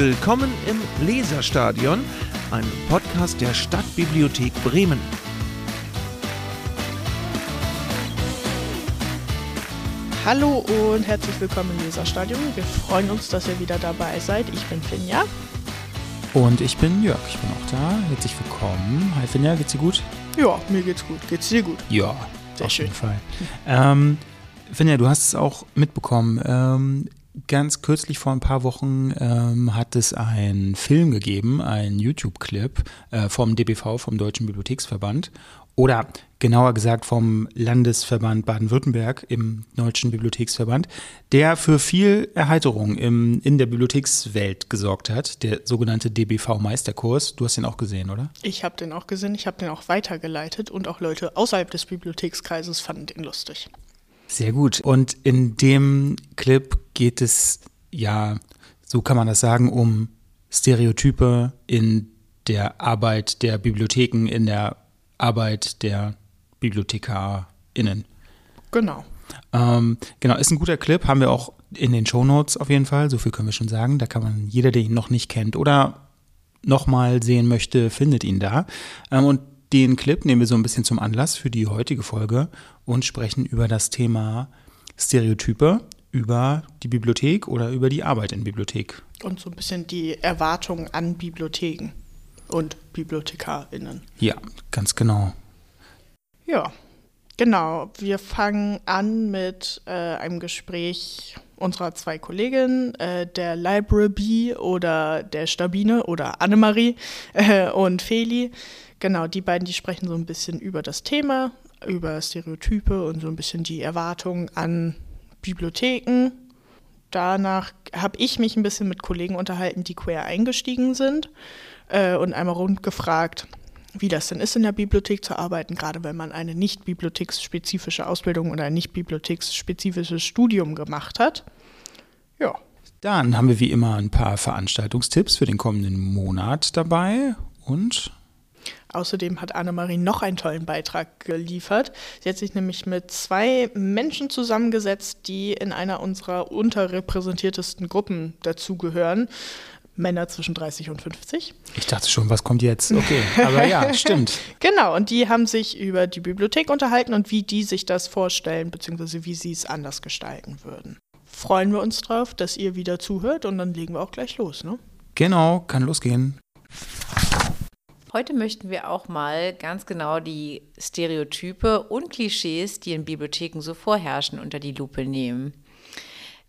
Willkommen im Leserstadion, einem Podcast der Stadtbibliothek Bremen. Hallo und herzlich willkommen im Leserstadion. Wir freuen uns, dass ihr wieder dabei seid. Ich bin Finja. Und ich bin Jörg, ich bin auch da. Herzlich willkommen. Hi Finja, geht's dir gut? Ja, mir geht's gut. Geht's dir gut? Ja, Sehr auf schön. jeden Fall. Ähm, Finja, du hast es auch mitbekommen. Ähm, ganz kürzlich vor ein paar Wochen ähm, hat es einen Film gegeben, einen YouTube-Clip äh, vom DBV, vom Deutschen Bibliotheksverband. Oder genauer gesagt vom Landesverband Baden-Württemberg im Deutschen Bibliotheksverband, der für viel Erheiterung im, in der Bibliothekswelt gesorgt hat, der sogenannte DBV-Meisterkurs. Du hast den auch gesehen, oder? Ich habe den auch gesehen, ich habe den auch weitergeleitet und auch Leute außerhalb des Bibliothekskreises fanden den lustig. Sehr gut. Und in dem Clip geht es ja, so kann man das sagen, um Stereotype in der Arbeit der Bibliotheken, in der Arbeit der BibliothekarInnen. Genau. Ähm, genau, ist ein guter Clip, haben wir auch in den Shownotes auf jeden Fall, so viel können wir schon sagen. Da kann man, jeder, der ihn noch nicht kennt oder nochmal sehen möchte, findet ihn da. Ähm, und den Clip nehmen wir so ein bisschen zum Anlass für die heutige Folge und sprechen über das Thema Stereotype, über die Bibliothek oder über die Arbeit in Bibliothek. Und so ein bisschen die Erwartungen an Bibliotheken und BibliothekarInnen. Ja, ganz genau. Ja, genau. Wir fangen an mit äh, einem Gespräch unserer zwei Kolleginnen, äh, der Library Bee oder der Stabine oder Annemarie äh, und Feli. Genau, die beiden, die sprechen so ein bisschen über das Thema, über Stereotype und so ein bisschen die Erwartungen an Bibliotheken. Danach habe ich mich ein bisschen mit Kollegen unterhalten, die queer eingestiegen sind äh, und einmal rund gefragt, wie das denn ist, in der Bibliothek zu arbeiten, gerade wenn man eine nicht bibliotheksspezifische Ausbildung oder ein nicht bibliotheksspezifisches Studium gemacht hat. Ja, Dann haben wir wie immer ein paar Veranstaltungstipps für den kommenden Monat dabei und Außerdem hat Annemarie noch einen tollen Beitrag geliefert. Sie hat sich nämlich mit zwei Menschen zusammengesetzt, die in einer unserer unterrepräsentiertesten Gruppen dazugehören. Männer zwischen 30 und 50. ich dachte schon, was kommt jetzt? Okay, aber ja, stimmt. Genau, und die haben sich über die Bibliothek unterhalten und wie die sich das vorstellen, beziehungsweise wie sie es anders gestalten würden. Freuen wir uns drauf, dass ihr wieder zuhört und dann legen wir auch gleich los, ne? Genau, kann losgehen. Heute möchten wir auch mal ganz genau die Stereotype und Klischees, die in Bibliotheken so vorherrschen, unter die Lupe nehmen.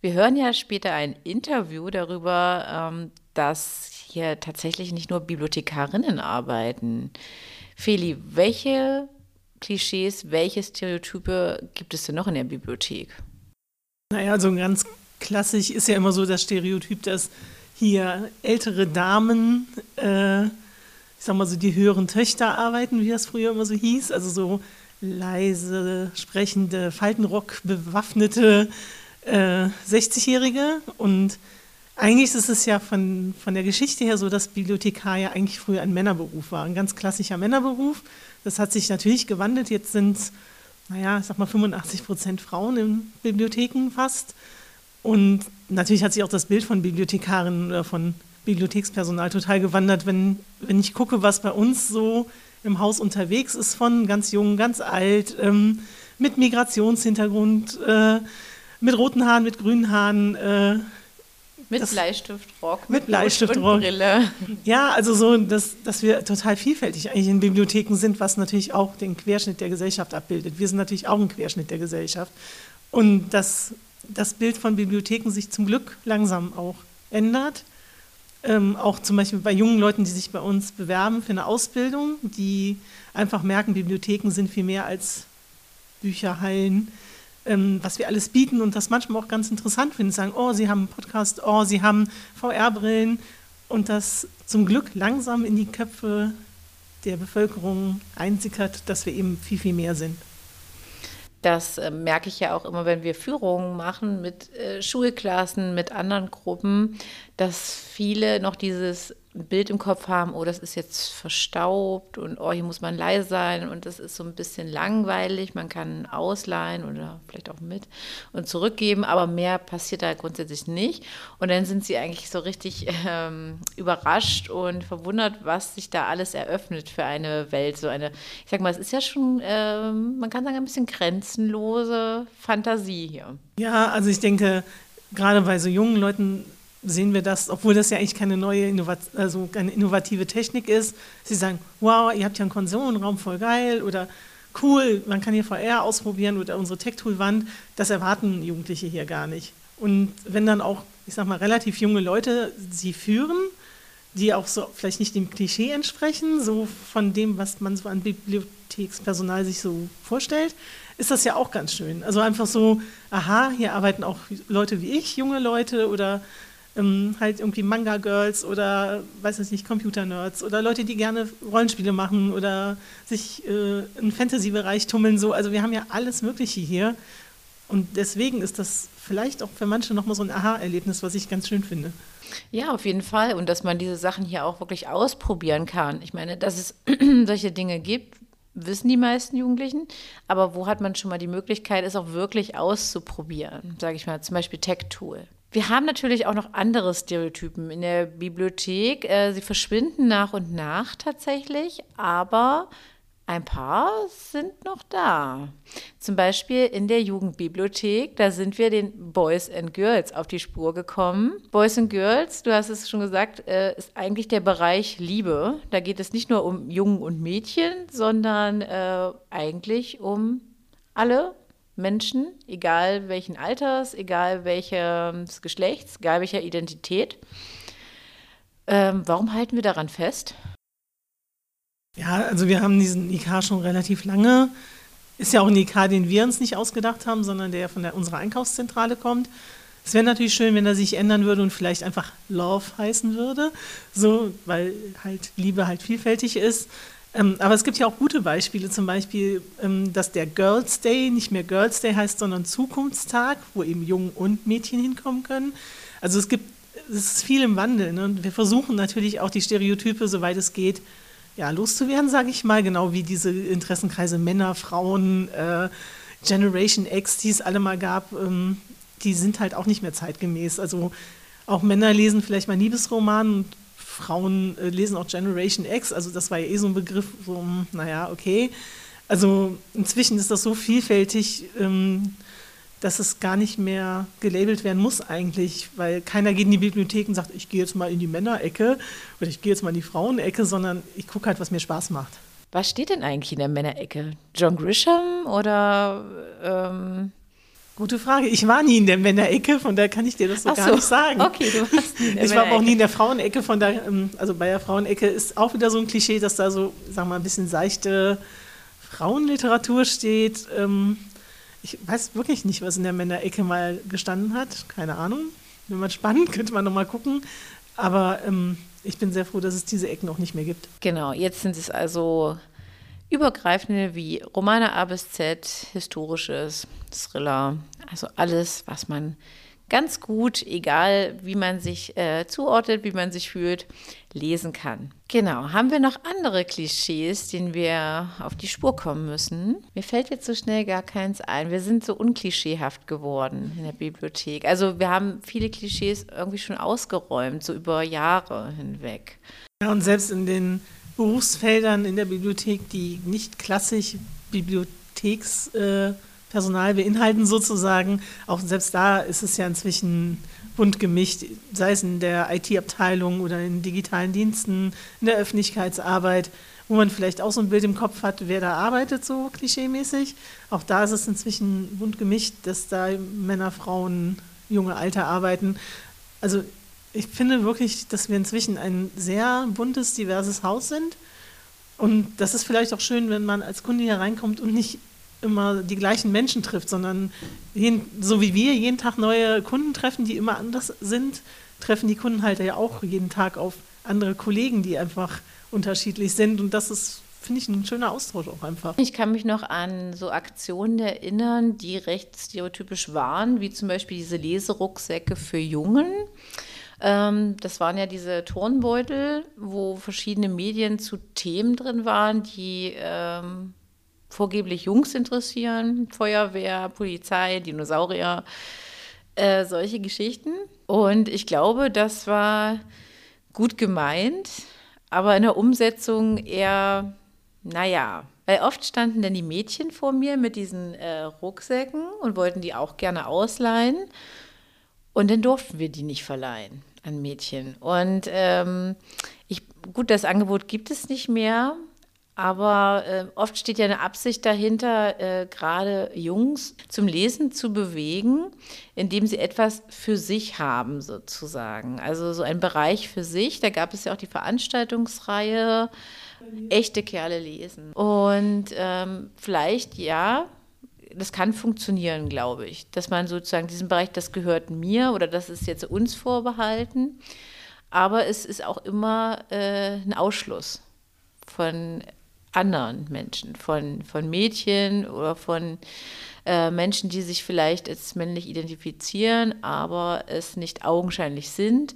Wir hören ja später ein Interview darüber, ähm, dass hier tatsächlich nicht nur Bibliothekarinnen arbeiten. Feli, welche Klischees, welche Stereotype gibt es denn noch in der Bibliothek? Naja, so ganz klassisch ist ja immer so das Stereotyp, dass hier ältere Damen, äh, ich sag mal so die höheren Töchter arbeiten, wie das früher immer so hieß. Also so leise, sprechende, Faltenrock bewaffnete äh, 60-Jährige. Und eigentlich ist es ja von, von der Geschichte her so, dass Bibliothekar ja eigentlich früher ein Männerberuf war, ein ganz klassischer Männerberuf. Das hat sich natürlich gewandelt. Jetzt sind es, naja, ich sag mal 85 Prozent Frauen in Bibliotheken fast. Und natürlich hat sich auch das Bild von Bibliothekarinnen oder von Bibliothekspersonal total gewandert, wenn, wenn ich gucke, was bei uns so im Haus unterwegs ist, von ganz jung, ganz alt, ähm, mit Migrationshintergrund, äh, mit roten Haaren, mit grünen Haaren. Äh, Mit Bleistiftrock, mit Bleistiftrock. und Brille. ja, also so, dass, dass wir total vielfältig eigentlich in Bibliotheken sind, was natürlich auch den Querschnitt der Gesellschaft abbildet. Wir sind natürlich auch ein Querschnitt der Gesellschaft. Und dass das Bild von Bibliotheken sich zum Glück langsam auch ändert. Ähm, auch zum Beispiel bei jungen Leuten, die sich bei uns bewerben für eine Ausbildung, die einfach merken, Bibliotheken sind viel mehr als Bücherhallen, ähm, was wir alles bieten und das manchmal auch ganz interessant finden. Sagen, oh, Sie haben einen Podcast, oh, Sie haben VR-Brillen und das zum Glück langsam in die Köpfe der Bevölkerung einsickert, dass wir eben viel, viel mehr sind. Das äh, merke ich ja auch immer, wenn wir Führungen machen mit äh, Schulklassen, mit anderen Gruppen, dass viele noch dieses ein Bild im Kopf haben, oh, das ist jetzt verstaubt und oh, hier muss man leise sein und das ist so ein bisschen langweilig. Man kann ausleihen oder vielleicht auch mit und zurückgeben, aber mehr passiert da grundsätzlich nicht. Und dann sind sie eigentlich so richtig ähm, überrascht und verwundert, was sich da alles eröffnet für eine Welt. So eine, ich sag mal, es ist ja schon, ähm, man kann sagen, ein bisschen grenzenlose Fantasie hier. Ja, also ich denke, gerade bei so jungen Leuten sehen wir das, obwohl das ja eigentlich keine neue Innovat also eine innovative Technik ist. Sie sagen, wow, ihr habt ja einen Konsolenraum, voll geil oder cool, man kann hier VR ausprobieren oder unsere Tech-Tool-Wand. Das erwarten Jugendliche hier gar nicht. Und wenn dann auch, ich sag mal, relativ junge Leute sie führen, die auch so vielleicht nicht dem Klischee entsprechen, so von dem, was man so an Bibliothekspersonal sich so vorstellt, ist das ja auch ganz schön. Also einfach so, aha, hier arbeiten auch Leute wie ich, junge Leute oder ähm, halt irgendwie Manga-Girls oder, weiß ich nicht, Computer-Nerds oder Leute, die gerne Rollenspiele machen oder sich äh, im Fantasy-Bereich tummeln. So. Also wir haben ja alles Mögliche hier. Und deswegen ist das vielleicht auch für manche nochmal so ein Aha-Erlebnis, was ich ganz schön finde. Ja, auf jeden Fall. Und dass man diese Sachen hier auch wirklich ausprobieren kann. Ich meine, dass es solche Dinge gibt, wissen die meisten Jugendlichen. Aber wo hat man schon mal die Möglichkeit, es auch wirklich auszuprobieren? Sage ich mal, zum Beispiel Tech-Tool. Wir haben natürlich auch noch andere Stereotypen in der Bibliothek. Äh, sie verschwinden nach und nach tatsächlich, aber ein paar sind noch da. Zum Beispiel in der Jugendbibliothek, da sind wir den Boys and Girls auf die Spur gekommen. Boys and Girls, du hast es schon gesagt, äh, ist eigentlich der Bereich Liebe. Da geht es nicht nur um Jungen und Mädchen, sondern äh, eigentlich um alle Menschen, egal welchen Alters, egal welches Geschlechts, egal welcher Identität. Ähm, warum halten wir daran fest? Ja, also wir haben diesen IK schon relativ lange. Ist ja auch ein IK, den wir uns nicht ausgedacht haben, sondern der von der, unserer Einkaufszentrale kommt. Es wäre natürlich schön, wenn er sich ändern würde und vielleicht einfach Love heißen würde, so, weil halt Liebe halt vielfältig ist. Ähm, aber es gibt ja auch gute Beispiele, zum Beispiel, ähm, dass der Girls Day nicht mehr Girls Day heißt, sondern Zukunftstag, wo eben Jungen und Mädchen hinkommen können. Also es gibt, es ist viel im Wandel. Ne? Und wir versuchen natürlich auch die Stereotype, soweit es geht, ja, loszuwerden, sage ich mal, genau wie diese Interessenkreise Männer, Frauen, äh, Generation X, die es alle mal gab, ähm, die sind halt auch nicht mehr zeitgemäß. Also auch Männer lesen vielleicht mal Liebesroman und Frauen äh, lesen auch Generation X, also das war ja eh so ein Begriff, so, hm, naja, okay. Also inzwischen ist das so vielfältig, ähm, dass es gar nicht mehr gelabelt werden muss eigentlich, weil keiner geht in die Bibliothek und sagt, ich gehe jetzt mal in die Männerecke oder ich gehe jetzt mal in die Frauenecke, sondern ich gucke halt, was mir Spaß macht. Was steht denn eigentlich in der Männerecke? John Grisham oder ähm Gute Frage. Ich war nie in der Männerecke, von daher kann ich dir das so Ach gar so. nicht sagen. Okay, du warst nie in der Ich war aber auch nie in der Frauenecke, von daher, ähm, also bei der Frauenecke ist auch wieder so ein Klischee, dass da so, sagen wir mal, ein bisschen seichte Frauenliteratur steht. Ähm, ich weiß wirklich nicht, was in der Männerecke mal gestanden hat. Keine Ahnung. Wenn man spannend, könnte man nochmal gucken. Aber ähm, ich bin sehr froh, dass es diese Ecken auch nicht mehr gibt. Genau, jetzt sind es also übergreifende wie Romane A bis Z, historisches, Thriller, also alles, was man ganz gut, egal wie man sich äh, zuordnet, wie man sich fühlt, lesen kann. Genau, haben wir noch andere Klischees, denen wir auf die Spur kommen müssen? Mir fällt jetzt so schnell gar keins ein. Wir sind so unklischeehaft geworden in der Bibliothek. Also wir haben viele Klischees irgendwie schon ausgeräumt, so über Jahre hinweg. Ja, und selbst in den Berufsfeldern in der Bibliothek, die nicht klassisch Bibliotheks... Äh, Personal beinhalten sozusagen. Auch selbst da ist es ja inzwischen bunt gemischt, sei es in der IT-Abteilung oder in digitalen Diensten, in der Öffentlichkeitsarbeit, wo man vielleicht auch so ein Bild im Kopf hat, wer da arbeitet, so klischeemäßig. Auch da ist es inzwischen bunt gemischt, dass da Männer, Frauen, junge, Alte arbeiten. Also ich finde wirklich, dass wir inzwischen ein sehr buntes, diverses Haus sind. Und das ist vielleicht auch schön, wenn man als Kunde hier reinkommt und nicht immer die gleichen Menschen trifft, sondern jeden, so wie wir jeden Tag neue Kunden treffen, die immer anders sind, treffen die Kunden halt ja auch jeden Tag auf andere Kollegen, die einfach unterschiedlich sind. Und das ist, finde ich, ein schöner Austausch auch einfach. Ich kann mich noch an so Aktionen erinnern, die recht stereotypisch waren, wie zum Beispiel diese Leserucksäcke für Jungen. Ähm, das waren ja diese Turnbeutel, wo verschiedene Medien zu Themen drin waren, die ähm, vorgeblich Jungs interessieren. Feuerwehr, Polizei, Dinosaurier, äh, solche Geschichten. Und ich glaube, das war gut gemeint, aber in der Umsetzung eher, naja, weil oft standen dann die Mädchen vor mir mit diesen äh, Rucksäcken und wollten die auch gerne ausleihen. Und dann durften wir die nicht verleihen an Mädchen. Und ähm, ich, gut, das Angebot gibt es nicht mehr, aber äh, oft steht ja eine Absicht dahinter, äh, gerade Jungs zum Lesen zu bewegen, indem sie etwas für sich haben, sozusagen. Also so ein Bereich für sich. Da gab es ja auch die Veranstaltungsreihe Echte Kerle lesen. Und ähm, vielleicht, ja, das kann funktionieren, glaube ich, dass man sozusagen diesen Bereich, das gehört mir oder das ist jetzt uns vorbehalten. Aber es ist auch immer äh, ein Ausschluss von anderen Menschen, von, von Mädchen oder von äh, Menschen, die sich vielleicht als männlich identifizieren, aber es nicht augenscheinlich sind.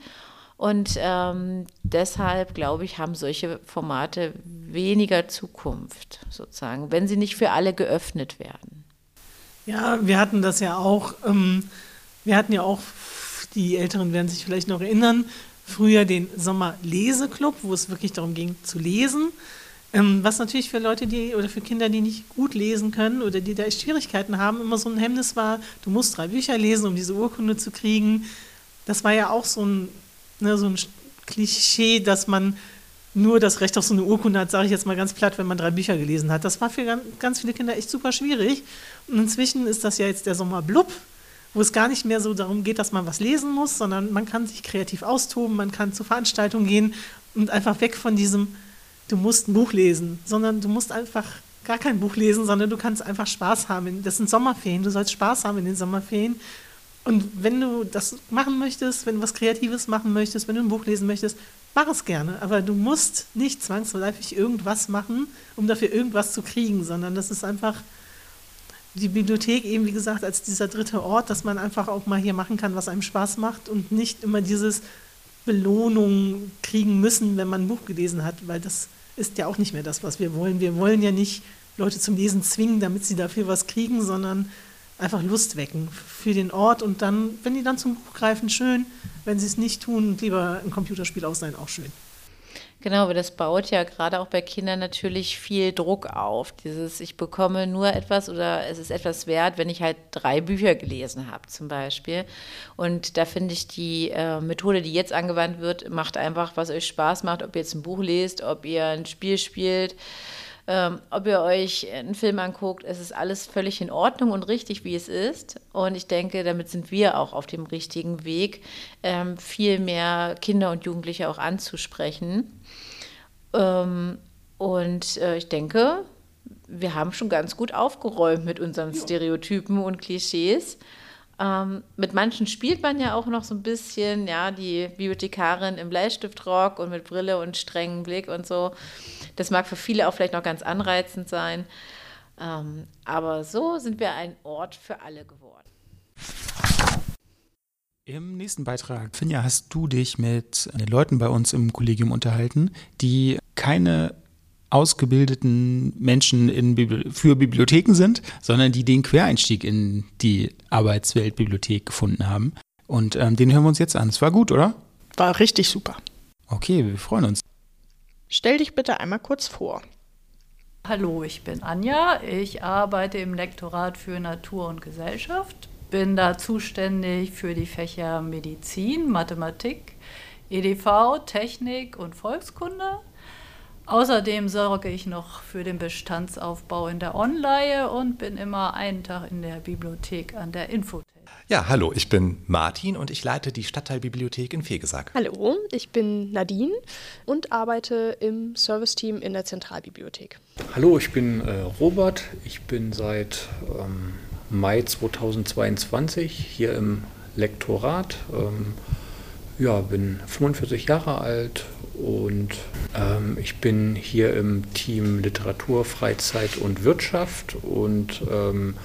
Und ähm, deshalb, glaube ich, haben solche Formate weniger Zukunft, sozusagen, wenn sie nicht für alle geöffnet werden. Ja, wir hatten das ja auch, ähm, wir hatten ja auch, die Älteren werden sich vielleicht noch erinnern, früher den Sommerleseclub, wo es wirklich darum ging zu lesen. Ähm, was natürlich für Leute, die oder für Kinder, die nicht gut lesen können oder die da Schwierigkeiten haben, immer so ein Hemmnis war, du musst drei Bücher lesen, um diese Urkunde zu kriegen. Das war ja auch so ein, ne, so ein Klischee, dass man nur das Recht auf so eine Urkunde hat, sage ich jetzt mal ganz platt, wenn man drei Bücher gelesen hat. Das war für ganz viele Kinder echt super schwierig. Und inzwischen ist das ja jetzt der Sommer blub, wo es gar nicht mehr so darum geht, dass man was lesen muss, sondern man kann sich kreativ austoben, man kann zur Veranstaltung gehen und einfach weg von diesem, du musst ein Buch lesen, sondern du musst einfach gar kein Buch lesen, sondern du kannst einfach Spaß haben. Das sind Sommerferien, du sollst Spaß haben in den Sommerferien. Und wenn du das machen möchtest, wenn du was Kreatives machen möchtest, wenn du ein Buch lesen möchtest, mach es gerne, aber du musst nicht zwangsläufig irgendwas machen, um dafür irgendwas zu kriegen, sondern das ist einfach die Bibliothek eben, wie gesagt, als dieser dritte Ort, dass man einfach auch mal hier machen kann, was einem Spaß macht und nicht immer dieses Belohnung kriegen müssen, wenn man ein Buch gelesen hat, weil das ist ja auch nicht mehr das, was wir wollen. Wir wollen ja nicht Leute zum Lesen zwingen, damit sie dafür was kriegen, sondern einfach Lust wecken für den Ort und dann, wenn die dann zum Buch greifen, schön. Wenn sie es nicht tun, lieber ein Computerspiel ausleihen, auch schön. Genau, aber das baut ja gerade auch bei Kindern natürlich viel Druck auf. Dieses, ich bekomme nur etwas oder es ist etwas wert, wenn ich halt drei Bücher gelesen habe, zum Beispiel. Und da finde ich die äh, Methode, die jetzt angewandt wird, macht einfach, was euch Spaß macht, ob ihr jetzt ein Buch lest, ob ihr ein Spiel spielt ähm, ob ihr euch einen Film anguckt, es ist alles völlig in Ordnung und richtig, wie es ist. Und ich denke, damit sind wir auch auf dem richtigen Weg, ähm, viel mehr Kinder und Jugendliche auch anzusprechen. Ähm, und äh, ich denke, wir haben schon ganz gut aufgeräumt mit unseren Stereotypen und Klischees. Ähm, mit manchen spielt man ja auch noch so ein bisschen, ja, die Bibliothekarin im Bleistiftrock und mit Brille und strengem Blick und so. Das mag für viele auch vielleicht noch ganz anreizend sein. Ähm, aber so sind wir ein Ort für alle geworden. Im nächsten Beitrag, Finja, hast du dich mit den Leuten bei uns im Kollegium unterhalten, die keine ausgebildeten Menschen in, für Bibliotheken sind, sondern die den Quereinstieg in die Arbeitswelt Bibliothek gefunden haben. Und ähm, den hören wir uns jetzt an. Es war gut, oder? War richtig super. Okay, wir freuen uns. Stell dich bitte einmal kurz vor. Hallo, ich bin Anja. Ich arbeite im Lektorat für Natur und Gesellschaft. Bin da zuständig für die Fächer Medizin, Mathematik, EDV, Technik und Volkskunde. Außerdem sorge ich noch für den Bestandsaufbau in der Online und bin immer einen Tag in der Bibliothek an der Infothek. Ja, hallo, ich bin Martin und ich leite die Stadtteilbibliothek in Fegesack. Hallo, ich bin Nadine und arbeite im Serviceteam in der Zentralbibliothek. Hallo, ich bin äh, Robert. Ich bin seit ähm, Mai 2022 hier im Lektorat. Ähm, ja, bin 45 Jahre alt und ähm, ich bin hier im Team Literatur, Freizeit und Wirtschaft und ähm,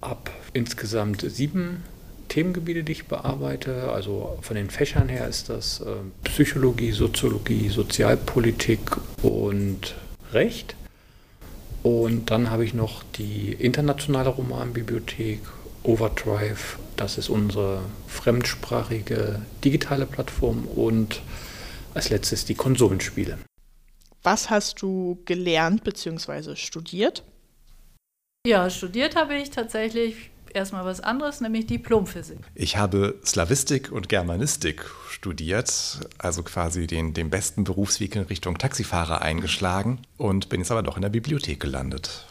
ab insgesamt sieben Themengebiete, die ich bearbeite. Also von den Fächern her ist das äh, Psychologie, Soziologie, Sozialpolitik und Recht. Und dann habe ich noch die internationale Romanbibliothek Overdrive. Das ist unsere fremdsprachige digitale Plattform und als letztes die Konsolenspiele. Was hast du gelernt bzw. studiert? Ja, studiert habe ich tatsächlich erstmal was anderes, nämlich Diplomphysik. Ich habe Slavistik und Germanistik studiert, also quasi den, den besten Berufsweg in Richtung Taxifahrer eingeschlagen und bin jetzt aber doch in der Bibliothek gelandet.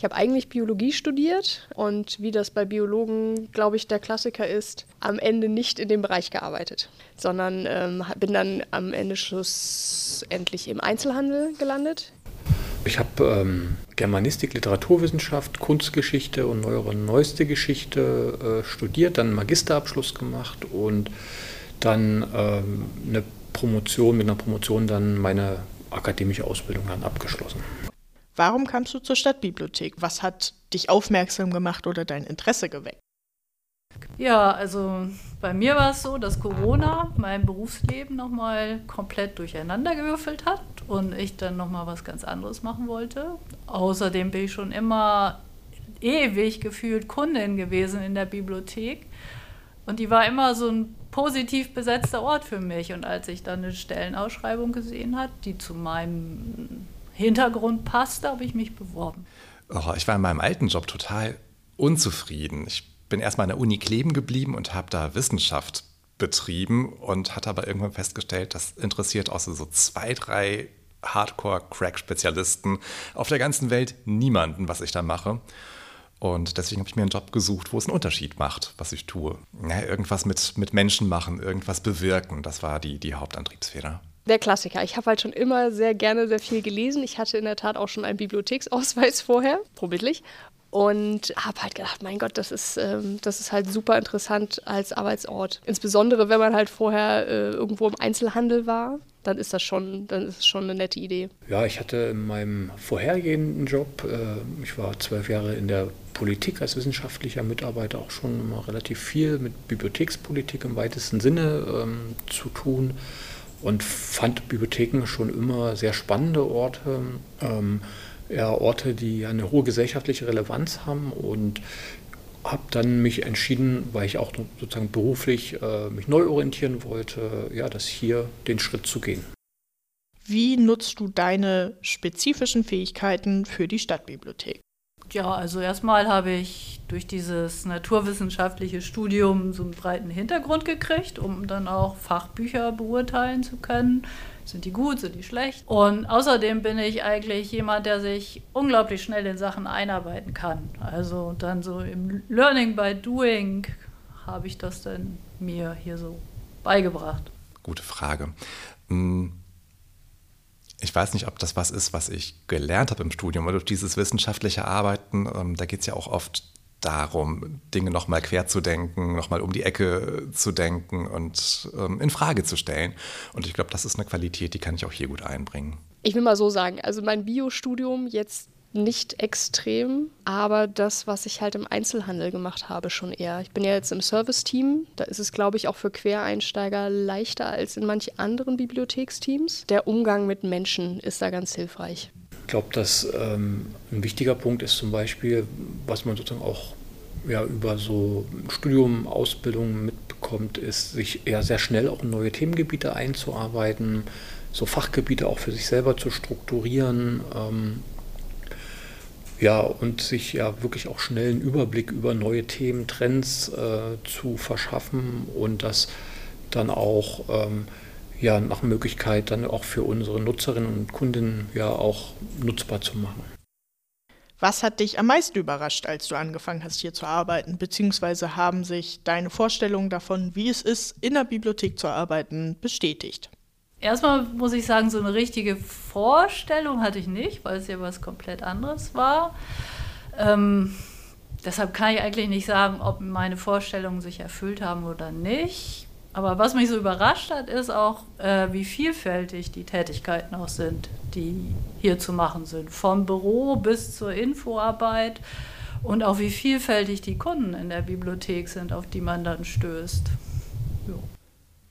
Ich habe eigentlich Biologie studiert und wie das bei Biologen, glaube ich, der Klassiker ist, am Ende nicht in dem Bereich gearbeitet, sondern ähm, bin dann am Ende schlussendlich im Einzelhandel gelandet. Ich habe ähm, Germanistik, Literaturwissenschaft, Kunstgeschichte und neuere neueste Geschichte äh, studiert, dann Magisterabschluss gemacht und dann ähm, eine Promotion, mit einer Promotion dann meine akademische Ausbildung dann abgeschlossen. Warum kamst du zur Stadtbibliothek? Was hat dich aufmerksam gemacht oder dein Interesse geweckt? Ja, also bei mir war es so, dass Corona mein Berufsleben nochmal komplett durcheinander gewürfelt hat und ich dann nochmal was ganz anderes machen wollte. Außerdem bin ich schon immer ewig gefühlt Kundin gewesen in der Bibliothek und die war immer so ein positiv besetzter Ort für mich. Und als ich dann eine Stellenausschreibung gesehen hat, die zu meinem Hintergrund passte, habe ich mich beworben. Oh, ich war in meinem alten Job total unzufrieden. Ich bin erstmal an der Uni kleben geblieben und habe da Wissenschaft betrieben und hatte aber irgendwann festgestellt, das interessiert außer so zwei, drei Hardcore-Crack-Spezialisten auf der ganzen Welt niemanden, was ich da mache. Und deswegen habe ich mir einen Job gesucht, wo es einen Unterschied macht, was ich tue. Ja, irgendwas mit, mit Menschen machen, irgendwas bewirken, das war die, die Hauptantriebsfeder. Der Klassiker. Ich habe halt schon immer sehr gerne sehr viel gelesen. Ich hatte in der Tat auch schon einen Bibliotheksausweis vorher, probildlich. Und habe halt gedacht, mein Gott, das ist, ähm, das ist halt super interessant als Arbeitsort. Insbesondere, wenn man halt vorher äh, irgendwo im Einzelhandel war, dann ist das schon, dann ist es schon eine nette Idee. Ja, ich hatte in meinem vorhergehenden Job, äh, ich war zwölf Jahre in der Politik als wissenschaftlicher Mitarbeiter auch schon immer relativ viel mit Bibliothekspolitik im weitesten Sinne ähm, zu tun und fand Bibliotheken schon immer sehr spannende Orte. Ähm, ja, Orte, die eine hohe gesellschaftliche Relevanz haben und habe dann mich entschieden, weil ich auch sozusagen beruflich äh, mich neu orientieren wollte, ja, das hier den Schritt zu gehen. Wie nutzt du deine spezifischen Fähigkeiten für die Stadtbibliothek? Ja, also erstmal habe ich durch dieses naturwissenschaftliche Studium so einen breiten Hintergrund gekriegt, um dann auch Fachbücher beurteilen zu können. Sind die gut, sind die schlecht? Und außerdem bin ich eigentlich jemand, der sich unglaublich schnell in Sachen einarbeiten kann. Also dann so im Learning by Doing habe ich das dann mir hier so beigebracht. Gute Frage. Hm, ich weiß nicht, ob das was ist, was ich gelernt habe im Studium, weil durch dieses wissenschaftliche Arbeiten, ähm, da geht es ja auch oft darum, Dinge nochmal quer zu denken, nochmal um die Ecke zu denken und ähm, in Frage zu stellen. Und ich glaube, das ist eine Qualität, die kann ich auch hier gut einbringen. Ich will mal so sagen, also mein Biostudium jetzt nicht extrem, aber das, was ich halt im Einzelhandel gemacht habe, schon eher. Ich bin ja jetzt im Service-Team. Da ist es, glaube ich, auch für Quereinsteiger leichter als in manchen anderen Bibliotheksteams. Der Umgang mit Menschen ist da ganz hilfreich. Ich glaube, dass ähm, ein wichtiger Punkt ist zum Beispiel, was man sozusagen auch ja, über so Studium, Ausbildung mitbekommt, ist, sich eher sehr schnell auch in neue Themengebiete einzuarbeiten, so Fachgebiete auch für sich selber zu strukturieren. Ähm, ja, und sich ja wirklich auch schnell einen Überblick über neue Themen, Trends äh, zu verschaffen und das dann auch ähm, ja, nach Möglichkeit dann auch für unsere Nutzerinnen und Kunden ja auch nutzbar zu machen. Was hat dich am meisten überrascht, als du angefangen hast, hier zu arbeiten? Beziehungsweise haben sich deine Vorstellungen davon, wie es ist, in der Bibliothek zu arbeiten, bestätigt? Erstmal muss ich sagen, so eine richtige Vorstellung hatte ich nicht, weil es ja was komplett anderes war. Ähm, deshalb kann ich eigentlich nicht sagen, ob meine Vorstellungen sich erfüllt haben oder nicht. Aber was mich so überrascht hat, ist auch, äh, wie vielfältig die Tätigkeiten auch sind, die hier zu machen sind. Vom Büro bis zur Infoarbeit und auch wie vielfältig die Kunden in der Bibliothek sind, auf die man dann stößt.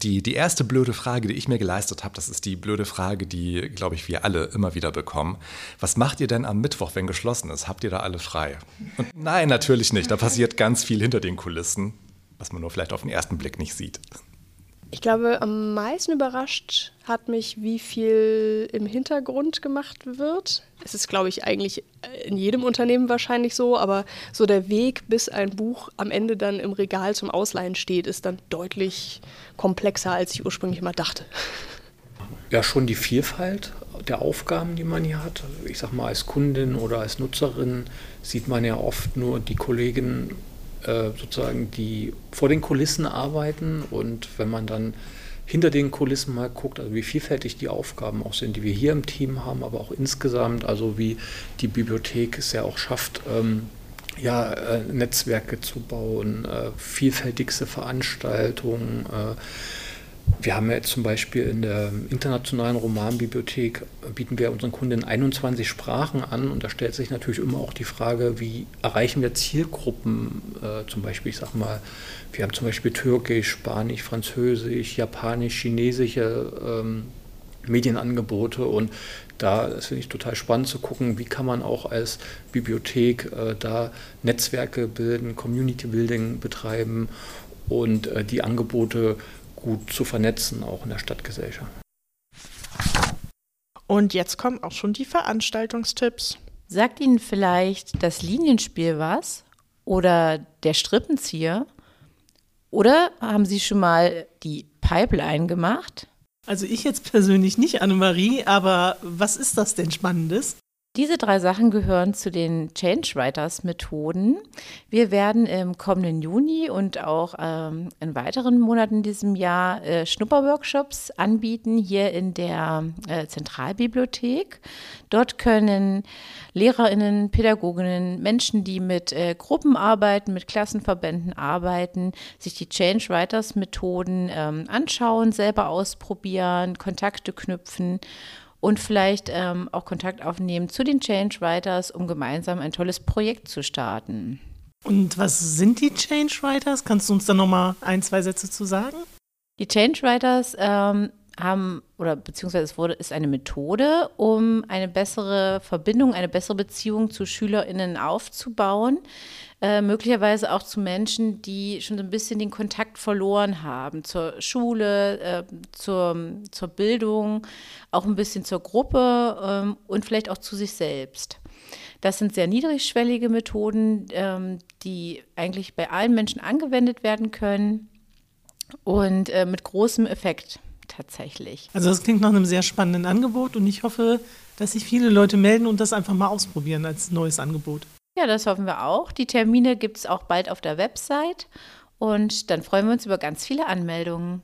Die, die erste blöde Frage, die ich mir geleistet habe, das ist die blöde Frage, die, glaube ich, wir alle immer wieder bekommen. Was macht ihr denn am Mittwoch, wenn geschlossen ist? Habt ihr da alle frei? Und nein, natürlich nicht. Da passiert ganz viel hinter den Kulissen, was man nur vielleicht auf den ersten Blick nicht sieht. Ich glaube, am meisten überrascht hat mich, wie viel im Hintergrund gemacht wird. Es ist, glaube ich, eigentlich in jedem Unternehmen wahrscheinlich so, aber so der Weg, bis ein Buch am Ende dann im Regal zum Ausleihen steht, ist dann deutlich komplexer, als ich ursprünglich mal dachte. Ja, schon die Vielfalt der Aufgaben, die man hier hat. Ich sag mal, als Kundin oder als Nutzerin sieht man ja oft nur die Kollegin äh, sozusagen, die vor den Kulissen arbeiten und wenn man dann hinter den Kulissen mal guckt, also wie vielfältig die Aufgaben auch sind, die wir hier im Team haben, aber auch insgesamt, also wie die Bibliothek es ja auch schafft, ähm, ja, äh, Netzwerke zu bauen, äh, vielfältigste Veranstaltungen, äh, wir haben ja jetzt zum Beispiel in der internationalen Romanbibliothek, äh, bieten wir unseren Kunden 21 Sprachen an und da stellt sich natürlich immer auch die Frage, wie erreichen wir Zielgruppen, äh, zum Beispiel, ich sag mal, wir haben zum Beispiel Türkisch, Spanisch, Französisch, Japanisch, chinesische ähm, Medienangebote und da finde ich total spannend zu gucken, wie kann man auch als Bibliothek äh, da Netzwerke bilden, Community Building betreiben und äh, die Angebote gut zu vernetzen, auch in der Stadtgesellschaft. Und jetzt kommen auch schon die Veranstaltungstipps. Sagt Ihnen vielleicht das Linienspiel was? Oder der Strippenzieher? Oder haben Sie schon mal die Pipeline gemacht? Also ich jetzt persönlich nicht, Annemarie, aber was ist das denn Spannendes? Diese drei Sachen gehören zu den Change Writers Methoden. Wir werden im kommenden Juni und auch ähm, in weiteren Monaten in diesem Jahr äh, Schnupperworkshops anbieten hier in der äh, Zentralbibliothek. Dort können Lehrerinnen, Pädagoginnen, Menschen, die mit äh, Gruppen arbeiten, mit Klassenverbänden arbeiten, sich die Change Writers Methoden ähm, anschauen, selber ausprobieren, Kontakte knüpfen und vielleicht ähm, auch Kontakt aufnehmen zu den Change Writers, um gemeinsam ein tolles Projekt zu starten. Und was sind die Change Writers? Kannst du uns da nochmal ein, zwei Sätze zu sagen? Die Change Writers ähm, haben, oder beziehungsweise es wurde, ist eine Methode, um eine bessere Verbindung, eine bessere Beziehung zu SchülerInnen aufzubauen. Äh, möglicherweise auch zu Menschen, die schon so ein bisschen den Kontakt verloren haben zur Schule, äh, zur, zur Bildung, auch ein bisschen zur Gruppe äh, und vielleicht auch zu sich selbst. Das sind sehr niedrigschwellige Methoden, ähm, die eigentlich bei allen Menschen angewendet werden können und äh, mit großem Effekt tatsächlich. Also das klingt nach einem sehr spannenden Angebot und ich hoffe, dass sich viele Leute melden und das einfach mal ausprobieren als neues Angebot. Ja, das hoffen wir auch. Die Termine gibt es auch bald auf der Website und dann freuen wir uns über ganz viele Anmeldungen.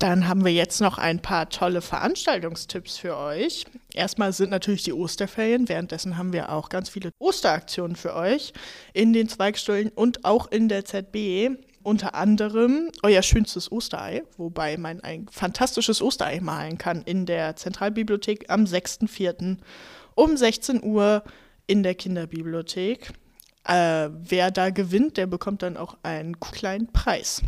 Dann haben wir jetzt noch ein paar tolle Veranstaltungstipps für euch. Erstmal sind natürlich die Osterferien. Währenddessen haben wir auch ganz viele Osteraktionen für euch in den Zweigstullen und auch in der ZB. Unter anderem euer schönstes Osterei, wobei man ein fantastisches Osterei malen kann in der Zentralbibliothek am 6.4. um 16 Uhr in der Kinderbibliothek. Äh, wer da gewinnt, der bekommt dann auch einen kleinen Preis.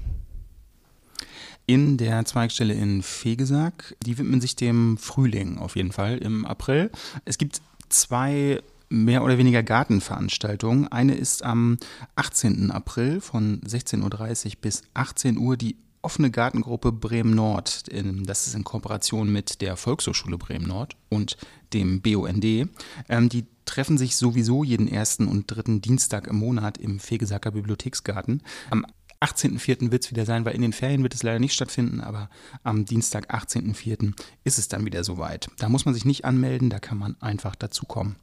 In der Zweigstelle in Fegesack, die widmen sich dem Frühling auf jeden Fall im April. Es gibt zwei mehr oder weniger Gartenveranstaltungen. Eine ist am 18. April von 16.30 Uhr bis 18 Uhr die offene Gartengruppe Bremen Nord. Das ist in Kooperation mit der Volkshochschule Bremen Nord und dem BUND. Ähm, die treffen sich sowieso jeden ersten und dritten Dienstag im Monat im Fegesacker Bibliotheksgarten. Am 18.04. wird es wieder sein, weil in den Ferien wird es leider nicht stattfinden, aber am Dienstag, 18.04. ist es dann wieder soweit. Da muss man sich nicht anmelden, da kann man einfach dazukommen.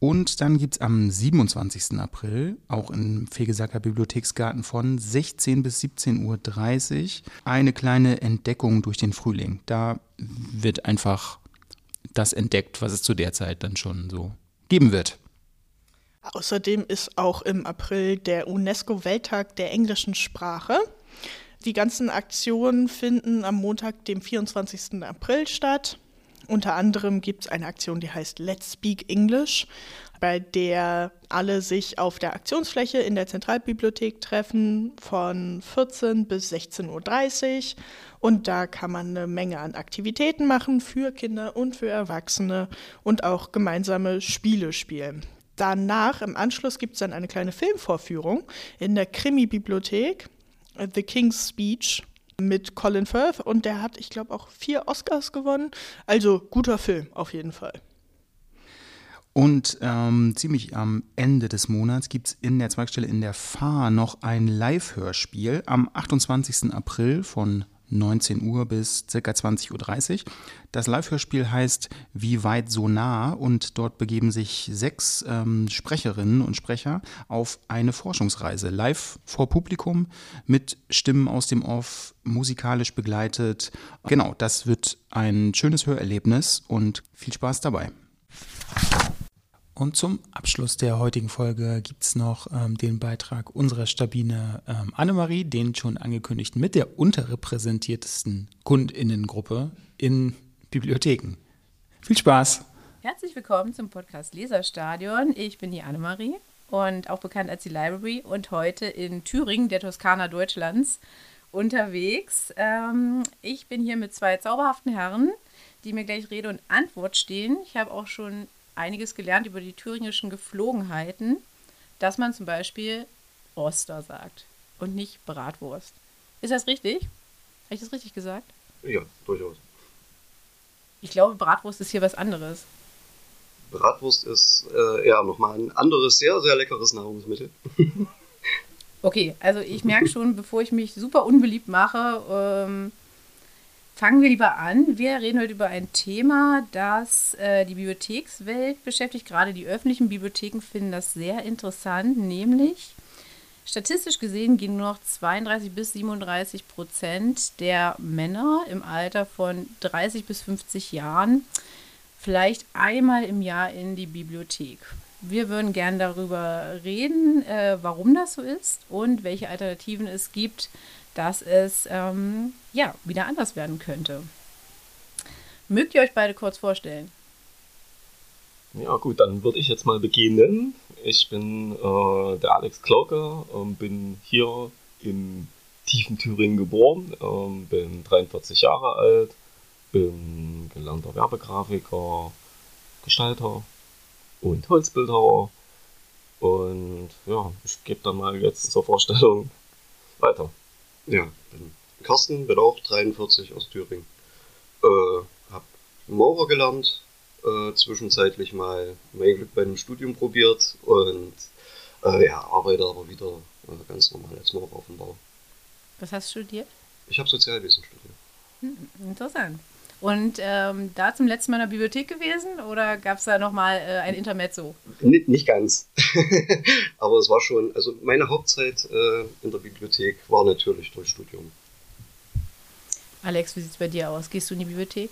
Und dann gibt es am 27. April, auch im Fegesacker Bibliotheksgarten von 16 bis 17.30 Uhr, eine kleine Entdeckung durch den Frühling. Da wird einfach das entdeckt, was es zu der Zeit dann schon so geben wird. Außerdem ist auch im April der UNESCO-Welttag der englischen Sprache. Die ganzen Aktionen finden am Montag, dem 24. April statt. Unter anderem gibt es eine Aktion, die heißt Let's Speak English, bei der alle sich auf der Aktionsfläche in der Zentralbibliothek treffen von 14 bis 16.30 Uhr. Und da kann man eine Menge an Aktivitäten machen für Kinder und für Erwachsene und auch gemeinsame Spiele spielen. Danach, im Anschluss, gibt es dann eine kleine Filmvorführung in der Krimi-Bibliothek, The King's Speech mit Colin Firth und der hat, ich glaube, auch vier Oscars gewonnen. Also guter Film auf jeden Fall. Und ähm, ziemlich am Ende des Monats gibt es in der Zweigstelle in der Fahr noch ein Live-Hörspiel am 28. April von 19 Uhr bis ca. 20.30 Uhr. Das Live-Hörspiel heißt Wie weit so nah und dort begeben sich sechs ähm, Sprecherinnen und Sprecher auf eine Forschungsreise. Live vor Publikum mit Stimmen aus dem Off, musikalisch begleitet. Genau, das wird ein schönes Hörerlebnis und viel Spaß dabei. Und zum Abschluss der heutigen Folge gibt es noch ähm, den Beitrag unserer Stabine ähm, Annemarie, den schon angekündigten, mit der unterrepräsentiertesten Kundinnengruppe in Bibliotheken. Viel Spaß! Herzlich willkommen zum Podcast Leserstadion. Ich bin die Annemarie und auch bekannt als die Library und heute in Thüringen, der Toskana Deutschlands, unterwegs. Ähm, ich bin hier mit zwei zauberhaften Herren, die mir gleich Rede und Antwort stehen. Ich habe auch schon einiges gelernt über die thüringischen Geflogenheiten, dass man zum Beispiel Oster sagt und nicht Bratwurst. Ist das richtig? Habe ich das richtig gesagt? Ja, durchaus. Ich glaube, Bratwurst ist hier was anderes. Bratwurst ist äh, ja nochmal ein anderes, sehr, sehr leckeres Nahrungsmittel. okay, also ich merke schon, bevor ich mich super unbeliebt mache, ähm, Fangen wir lieber an. Wir reden heute über ein Thema, das äh, die Bibliothekswelt beschäftigt. Gerade die öffentlichen Bibliotheken finden das sehr interessant, nämlich statistisch gesehen gehen nur noch 32 bis 37 Prozent der Männer im Alter von 30 bis 50 Jahren vielleicht einmal im Jahr in die Bibliothek. Wir würden gern darüber reden, äh, warum das so ist und welche Alternativen es gibt, dass es ähm, ja wieder anders werden könnte. Mögt ihr euch beide kurz vorstellen? Ja gut, dann würde ich jetzt mal beginnen. Ich bin äh, der Alex Klauke, äh, bin hier in tiefen Thüringen geboren, äh, bin 43 Jahre alt, bin gelernter Werbegrafiker, Gestalter und Holzbildhauer. Und ja, ich gebe dann mal jetzt zur Vorstellung weiter. Ja, bin Carsten, bin auch 43 aus Thüringen. Äh, hab Maurer gelernt, äh, zwischenzeitlich mal mein Glück bei einem Studium probiert und äh, ja, arbeite aber wieder äh, ganz normal als Maurer auf dem Bau. Was hast du studiert? Ich habe Sozialwesen studiert. Hm, interessant. Und ähm, da zum letzten Mal in der Bibliothek gewesen oder gab es da nochmal äh, ein Intermezzo? N nicht ganz. Aber es war schon, also meine Hauptzeit äh, in der Bibliothek war natürlich durch Studium. Alex, wie sieht es bei dir aus? Gehst du in die Bibliothek?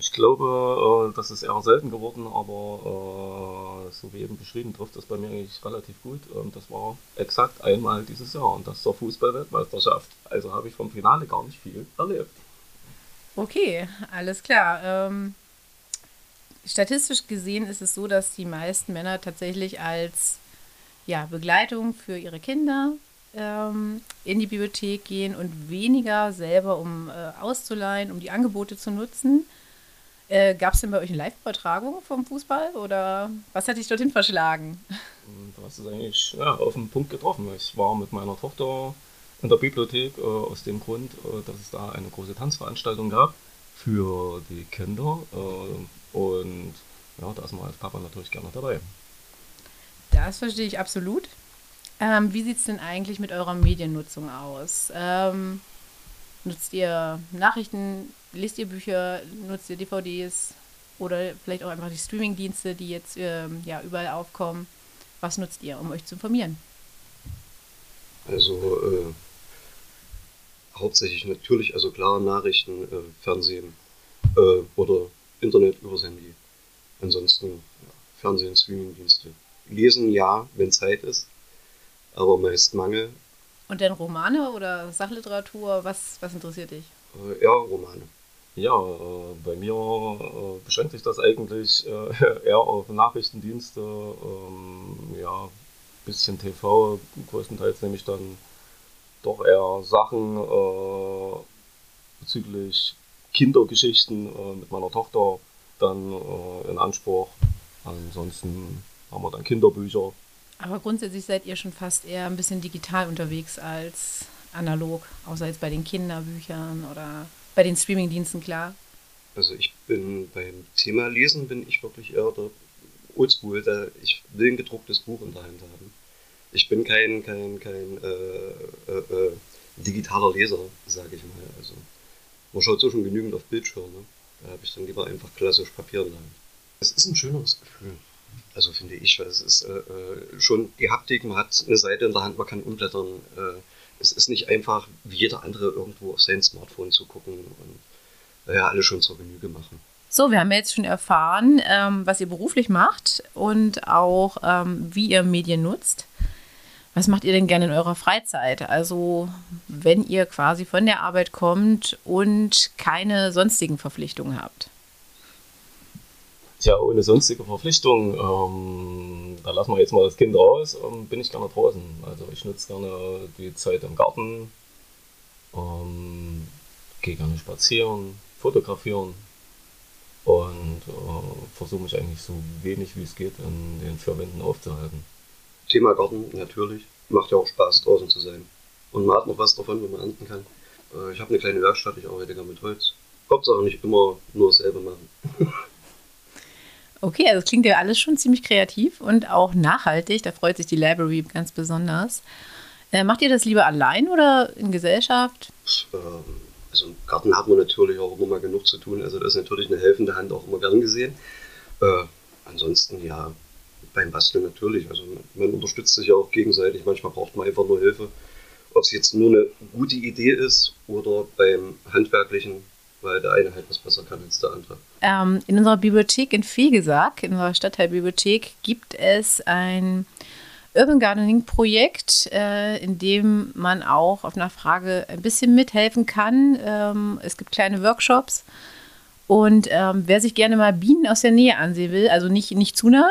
Ich glaube, äh, das ist eher selten geworden, aber äh, so wie eben beschrieben, trifft das bei mir eigentlich relativ gut. Und das war exakt einmal dieses Jahr und das zur Fußballweltmeisterschaft. Also habe ich vom Finale gar nicht viel erlebt. Okay, alles klar. Ähm, statistisch gesehen ist es so, dass die meisten Männer tatsächlich als ja, Begleitung für ihre Kinder ähm, in die Bibliothek gehen und weniger selber, um äh, auszuleihen, um die Angebote zu nutzen. Äh, Gab es denn bei euch eine Live-Übertragung vom Fußball oder was hat dich dorthin verschlagen? Du hast es eigentlich ja, auf den Punkt getroffen. Ich war mit meiner Tochter in der Bibliothek äh, aus dem Grund, äh, dass es da eine große Tanzveranstaltung gab für die Kinder. Äh, und ja, da ist man als Papa natürlich gerne dabei. Das verstehe ich absolut. Ähm, wie sieht es denn eigentlich mit eurer Mediennutzung aus? Ähm, nutzt ihr Nachrichten, lest ihr Bücher, nutzt ihr DVDs oder vielleicht auch einfach die Streamingdienste, die jetzt ähm, ja, überall aufkommen? Was nutzt ihr, um euch zu informieren? Also äh, hauptsächlich natürlich, also klar, Nachrichten, äh, Fernsehen äh, oder Internet übers Handy. Ansonsten ja, Fernsehen, Streamingdienste. Lesen ja, wenn Zeit ist, aber meist Mangel. Und dann Romane oder Sachliteratur, was, was interessiert dich? Äh, ja, Romane. Ja, äh, bei mir äh, beschränkt sich das eigentlich äh, eher auf Nachrichtendienste, ähm, ja, bisschen TV, größtenteils nehme ich dann doch eher Sachen äh, bezüglich Kindergeschichten äh, mit meiner Tochter dann äh, in Anspruch. Ansonsten haben wir dann Kinderbücher. Aber grundsätzlich seid ihr schon fast eher ein bisschen digital unterwegs als analog, außer jetzt bei den Kinderbüchern oder bei den Streamingdiensten, klar. Also ich bin beim Thema Lesen bin ich wirklich eher der Oldschool, der ich will ein gedrucktes Buch in der Hand haben. Ich bin kein, kein, kein äh, äh, äh, digitaler Leser, sage ich mal. Also man schaut so schon genügend auf Bildschirme. Da habe ich dann lieber einfach klassisch Papier Hand. Es ist ein schöneres Gefühl. Also finde ich, weil es ist äh, äh, schon die Haptik, man hat eine Seite in der Hand, man kann umblättern. Es ist nicht einfach, wie jeder andere irgendwo auf sein Smartphone zu gucken und ja, alle schon zur Genüge machen. So, wir haben jetzt schon erfahren, ähm, was ihr beruflich macht und auch, ähm, wie ihr Medien nutzt. Was macht ihr denn gerne in eurer Freizeit? Also, wenn ihr quasi von der Arbeit kommt und keine sonstigen Verpflichtungen habt. Tja, ohne sonstige Verpflichtungen, ähm, da lassen wir jetzt mal das Kind raus, ähm, bin ich gerne draußen. Also ich nutze gerne die Zeit im Garten, ähm, gehe gerne spazieren, fotografieren und äh, versuche mich eigentlich so wenig wie es geht in den vier Wänden aufzuhalten. Thema Garten, natürlich. Macht ja auch Spaß, draußen zu sein. Und man hat noch was davon, wenn man ernten kann. Äh, ich habe eine kleine Werkstatt, ich arbeite gerne mit Holz. Hauptsache nicht immer nur dasselbe machen. Okay, also das klingt ja alles schon ziemlich kreativ und auch nachhaltig. Da freut sich die Library ganz besonders. Äh, macht ihr das lieber allein oder in Gesellschaft? Ähm, also im Garten hat man natürlich auch immer mal genug zu tun. Also da ist natürlich eine helfende Hand auch immer gern gesehen. Äh, ansonsten ja, beim Basteln natürlich. Also man unterstützt sich ja auch gegenseitig. Manchmal braucht man einfach nur Hilfe. Ob es jetzt nur eine gute Idee ist oder beim handwerklichen weil der eine halt was besser kann als der andere. Ähm, in unserer Bibliothek in Fegesack, in unserer Stadtteilbibliothek, gibt es ein Urban Gardening Projekt, äh, in dem man auch auf einer Frage ein bisschen mithelfen kann. Ähm, es gibt kleine Workshops. Und ähm, wer sich gerne mal Bienen aus der Nähe ansehen will, also nicht, nicht zu nah,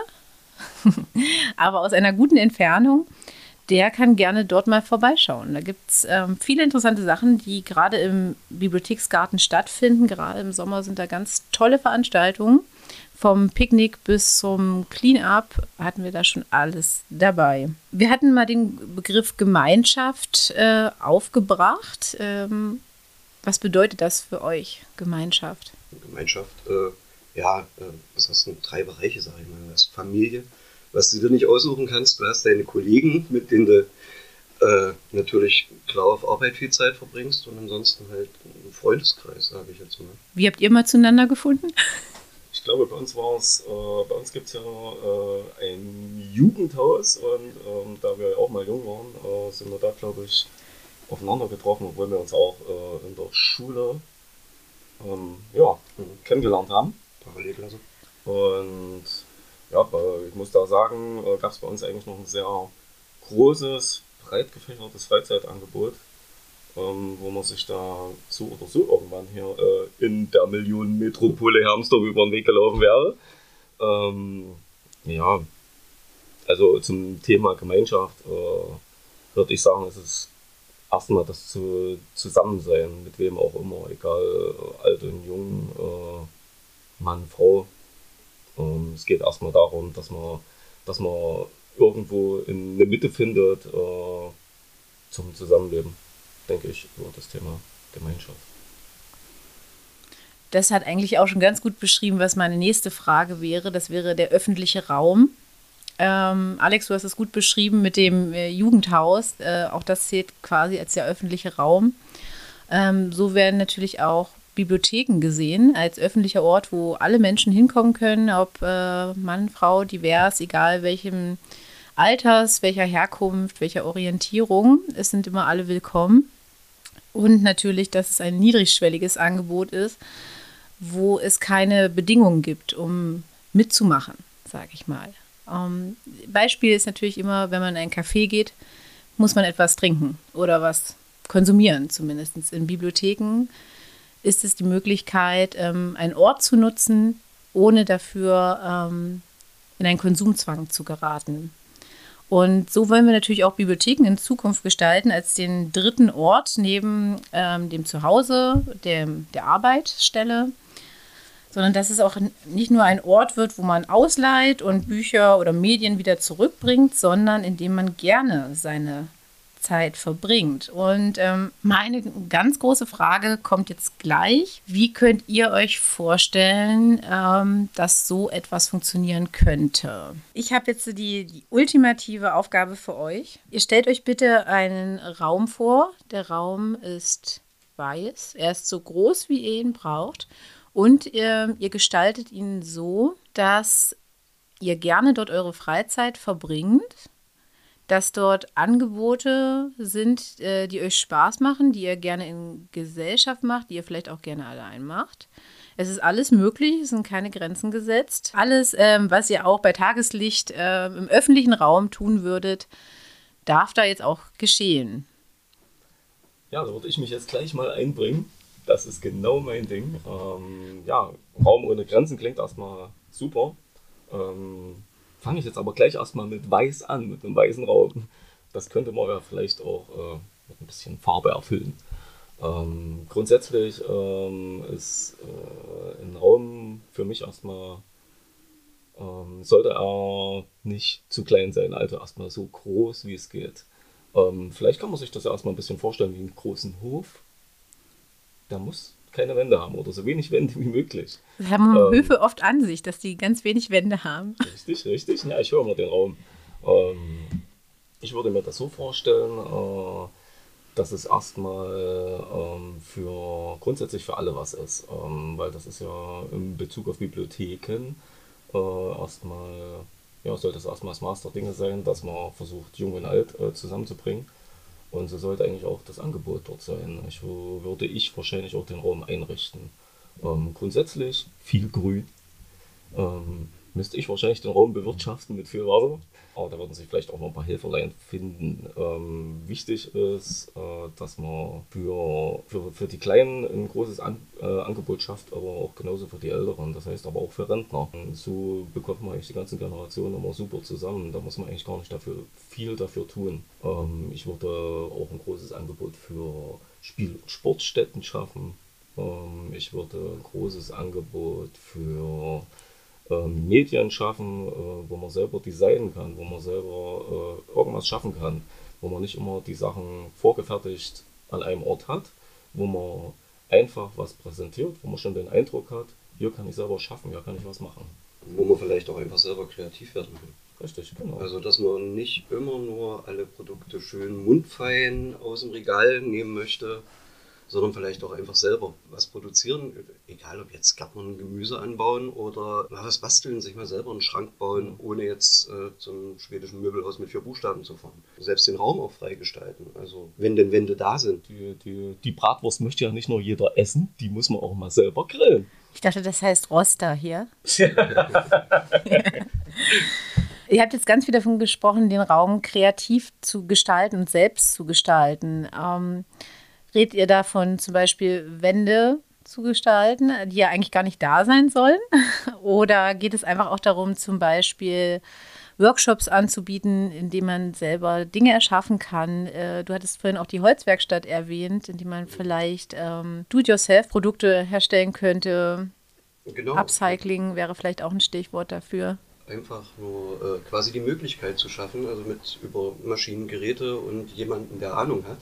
aber aus einer guten Entfernung, der kann gerne dort mal vorbeischauen. Da gibt es ähm, viele interessante Sachen, die gerade im Bibliotheksgarten stattfinden. Gerade im Sommer sind da ganz tolle Veranstaltungen. Vom Picknick bis zum Clean-up hatten wir da schon alles dabei. Wir hatten mal den Begriff Gemeinschaft äh, aufgebracht. Ähm, was bedeutet das für euch, Gemeinschaft? Gemeinschaft, äh, ja, äh, was hast du? Drei Bereiche, sage ich mal. Das ist Familie, was du dir nicht aussuchen kannst. Du hast deine Kollegen, mit denen du äh, natürlich klar auf Arbeit viel Zeit verbringst und ansonsten halt einen Freundeskreis, sage ich jetzt mal. Wie habt ihr mal zueinander gefunden? Ich glaube, bei uns war es, äh, bei uns gibt es ja äh, ein Jugendhaus und ähm, da wir auch mal jung waren, äh, sind wir da, glaube ich, aufeinander getroffen, obwohl wir uns auch äh, in der Schule ähm, ja, kennengelernt haben. Parallelklasse. Und ja, ich muss da sagen, äh, gab es bei uns eigentlich noch ein sehr großes, breit gefächertes Freizeitangebot, ähm, wo man sich da so oder so irgendwann hier äh, in der Millionenmetropole Hermsdorf über den Weg gelaufen wäre. Ähm, ja, also zum Thema Gemeinschaft äh, würde ich sagen, es ist erstmal das zu, Zusammensein, mit wem auch immer, egal alt und jung, Mann, Frau, ähm, es geht erstmal darum, dass man, dass man irgendwo in der Mitte findet äh, zum Zusammenleben, denke ich, über das Thema Gemeinschaft. Das hat eigentlich auch schon ganz gut beschrieben, was meine nächste Frage wäre. Das wäre der öffentliche Raum. Ähm, Alex, du hast es gut beschrieben mit dem äh, Jugendhaus. Äh, auch das zählt quasi als der öffentliche Raum. Ähm, so werden natürlich auch Bibliotheken gesehen als öffentlicher Ort, wo alle Menschen hinkommen können, ob äh, Mann, Frau, divers, egal welchem Alters, welcher Herkunft, welcher Orientierung. Es sind immer alle willkommen. Und natürlich, dass es ein niedrigschwelliges Angebot ist, wo es keine Bedingungen gibt, um mitzumachen, sage ich mal. Ähm, Beispiel ist natürlich immer, wenn man in ein Café geht, muss man etwas trinken oder was konsumieren, zumindest in Bibliotheken ist es die Möglichkeit, ähm, einen Ort zu nutzen, ohne dafür ähm, in einen Konsumzwang zu geraten. Und so wollen wir natürlich auch Bibliotheken in Zukunft gestalten als den dritten Ort neben ähm, dem Zuhause, dem, der Arbeitsstelle, sondern dass es auch nicht nur ein Ort wird, wo man ausleiht und Bücher oder Medien wieder zurückbringt, sondern in dem man gerne seine Zeit verbringt. Und ähm, meine ganz große Frage kommt jetzt gleich. Wie könnt ihr euch vorstellen, ähm, dass so etwas funktionieren könnte? Ich habe jetzt die, die ultimative Aufgabe für euch. Ihr stellt euch bitte einen Raum vor. Der Raum ist weiß. Er ist so groß, wie ihr ihn braucht. Und ihr, ihr gestaltet ihn so, dass ihr gerne dort eure Freizeit verbringt dass dort Angebote sind, äh, die euch Spaß machen, die ihr gerne in Gesellschaft macht, die ihr vielleicht auch gerne allein macht. Es ist alles möglich, es sind keine Grenzen gesetzt. Alles, ähm, was ihr auch bei Tageslicht äh, im öffentlichen Raum tun würdet, darf da jetzt auch geschehen. Ja, da würde ich mich jetzt gleich mal einbringen. Das ist genau mein Ding. Ähm, ja, Raum ohne Grenzen klingt erstmal super. Ähm, fange ich jetzt aber gleich erstmal mit Weiß an, mit einem weißen Raum. Das könnte man ja vielleicht auch äh, mit ein bisschen Farbe erfüllen. Ähm, grundsätzlich ähm, ist äh, ein Raum für mich erstmal, ähm, sollte er nicht zu klein sein, also erstmal so groß wie es geht. Ähm, vielleicht kann man sich das ja erstmal ein bisschen vorstellen wie einen großen Hof. Der muss keine Wände haben oder so wenig Wände wie möglich. Das haben ähm, Höfe oft an sich, dass die ganz wenig Wände haben. Richtig, richtig. Ja, ich höre mal den Raum. Ähm, ich würde mir das so vorstellen, äh, dass es erstmal ähm, für grundsätzlich für alle was ist, ähm, weil das ist ja in Bezug auf Bibliotheken äh, erstmal, ja, sollte es erstmal das Master Dinge sein, dass man versucht, Jung und Alt äh, zusammenzubringen. Und so sollte eigentlich auch das Angebot dort sein. Ich, würde ich wahrscheinlich auch den Raum einrichten. Ähm, grundsätzlich viel Grün. Ähm, müsste ich wahrscheinlich den Raum bewirtschaften mit viel Wasser. Aber da würden sich vielleicht auch noch ein paar Helferlein finden. Ähm, wichtig ist, äh, dass man für, für, für die Kleinen ein großes An äh, Angebot schafft, aber auch genauso für die Älteren. Das heißt aber auch für Rentner. So bekommt man eigentlich die ganzen Generationen immer super zusammen. Da muss man eigentlich gar nicht dafür, viel dafür tun. Ähm, ich würde auch ein großes Angebot für Spiel- und Sportstätten schaffen. Ähm, ich würde ein großes Angebot für ähm, Medien schaffen, äh, wo man selber designen kann, wo man selber äh, irgendwas schaffen kann, wo man nicht immer die Sachen vorgefertigt an einem Ort hat, wo man einfach was präsentiert, wo man schon den Eindruck hat, hier kann ich selber schaffen, hier kann ich was machen. Wo man vielleicht auch einfach selber kreativ werden kann. Richtig, genau. Also, dass man nicht immer nur alle Produkte schön mundfein aus dem Regal nehmen möchte, sondern vielleicht auch einfach selber was produzieren. Egal ob jetzt Gärtnern Gemüse anbauen oder mal was basteln, sich mal selber einen Schrank bauen, ohne jetzt äh, zum schwedischen Möbelhaus mit vier Buchstaben zu fahren. Selbst den Raum auch freigestalten. Also wenn denn Wände da sind. Die, die, die Bratwurst möchte ja nicht nur jeder essen, die muss man auch mal selber grillen. Ich dachte, das heißt Roster hier. Ihr habt jetzt ganz viel davon gesprochen, den Raum kreativ zu gestalten und selbst zu gestalten. Ähm, Redet ihr davon, zum Beispiel Wände zu gestalten, die ja eigentlich gar nicht da sein sollen? Oder geht es einfach auch darum, zum Beispiel Workshops anzubieten, in denen man selber Dinge erschaffen kann? Äh, du hattest vorhin auch die Holzwerkstatt erwähnt, in die man vielleicht ähm, Do-it-yourself-Produkte herstellen könnte. Genau. Upcycling wäre vielleicht auch ein Stichwort dafür einfach nur äh, quasi die Möglichkeit zu schaffen, also mit über Maschinen, Geräte und jemanden, der Ahnung hat,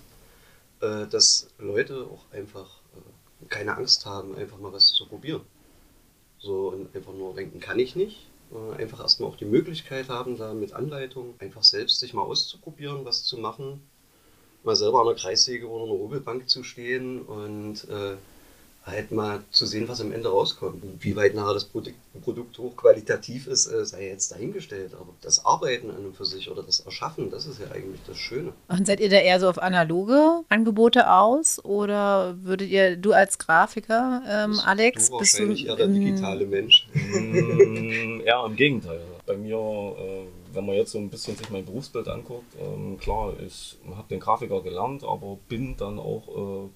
äh, dass Leute auch einfach äh, keine Angst haben, einfach mal was zu probieren. So und einfach nur denken, kann ich nicht. Äh, einfach erstmal auch die Möglichkeit haben, da mit Anleitung einfach selbst sich mal auszuprobieren, was zu machen. Mal selber an der Kreissäge oder einer Hobelbank zu stehen und äh, halt mal zu sehen, was am Ende rauskommt. Wie weit nachher das Produkt, Produkt hochqualitativ ist, äh, sei jetzt dahingestellt. Aber das Arbeiten an und für sich oder das Erschaffen, das ist ja eigentlich das Schöne. Und seid ihr da eher so auf analoge Angebote aus oder würdet ihr, du als Grafiker, ähm, Alex, du bist du eher der digitale Mensch? Mm, ja, im Gegenteil. Bei mir, äh, wenn man jetzt so ein bisschen sich mein Berufsbild anguckt, ähm, klar, ich habe den Grafiker gelernt, aber bin dann auch äh,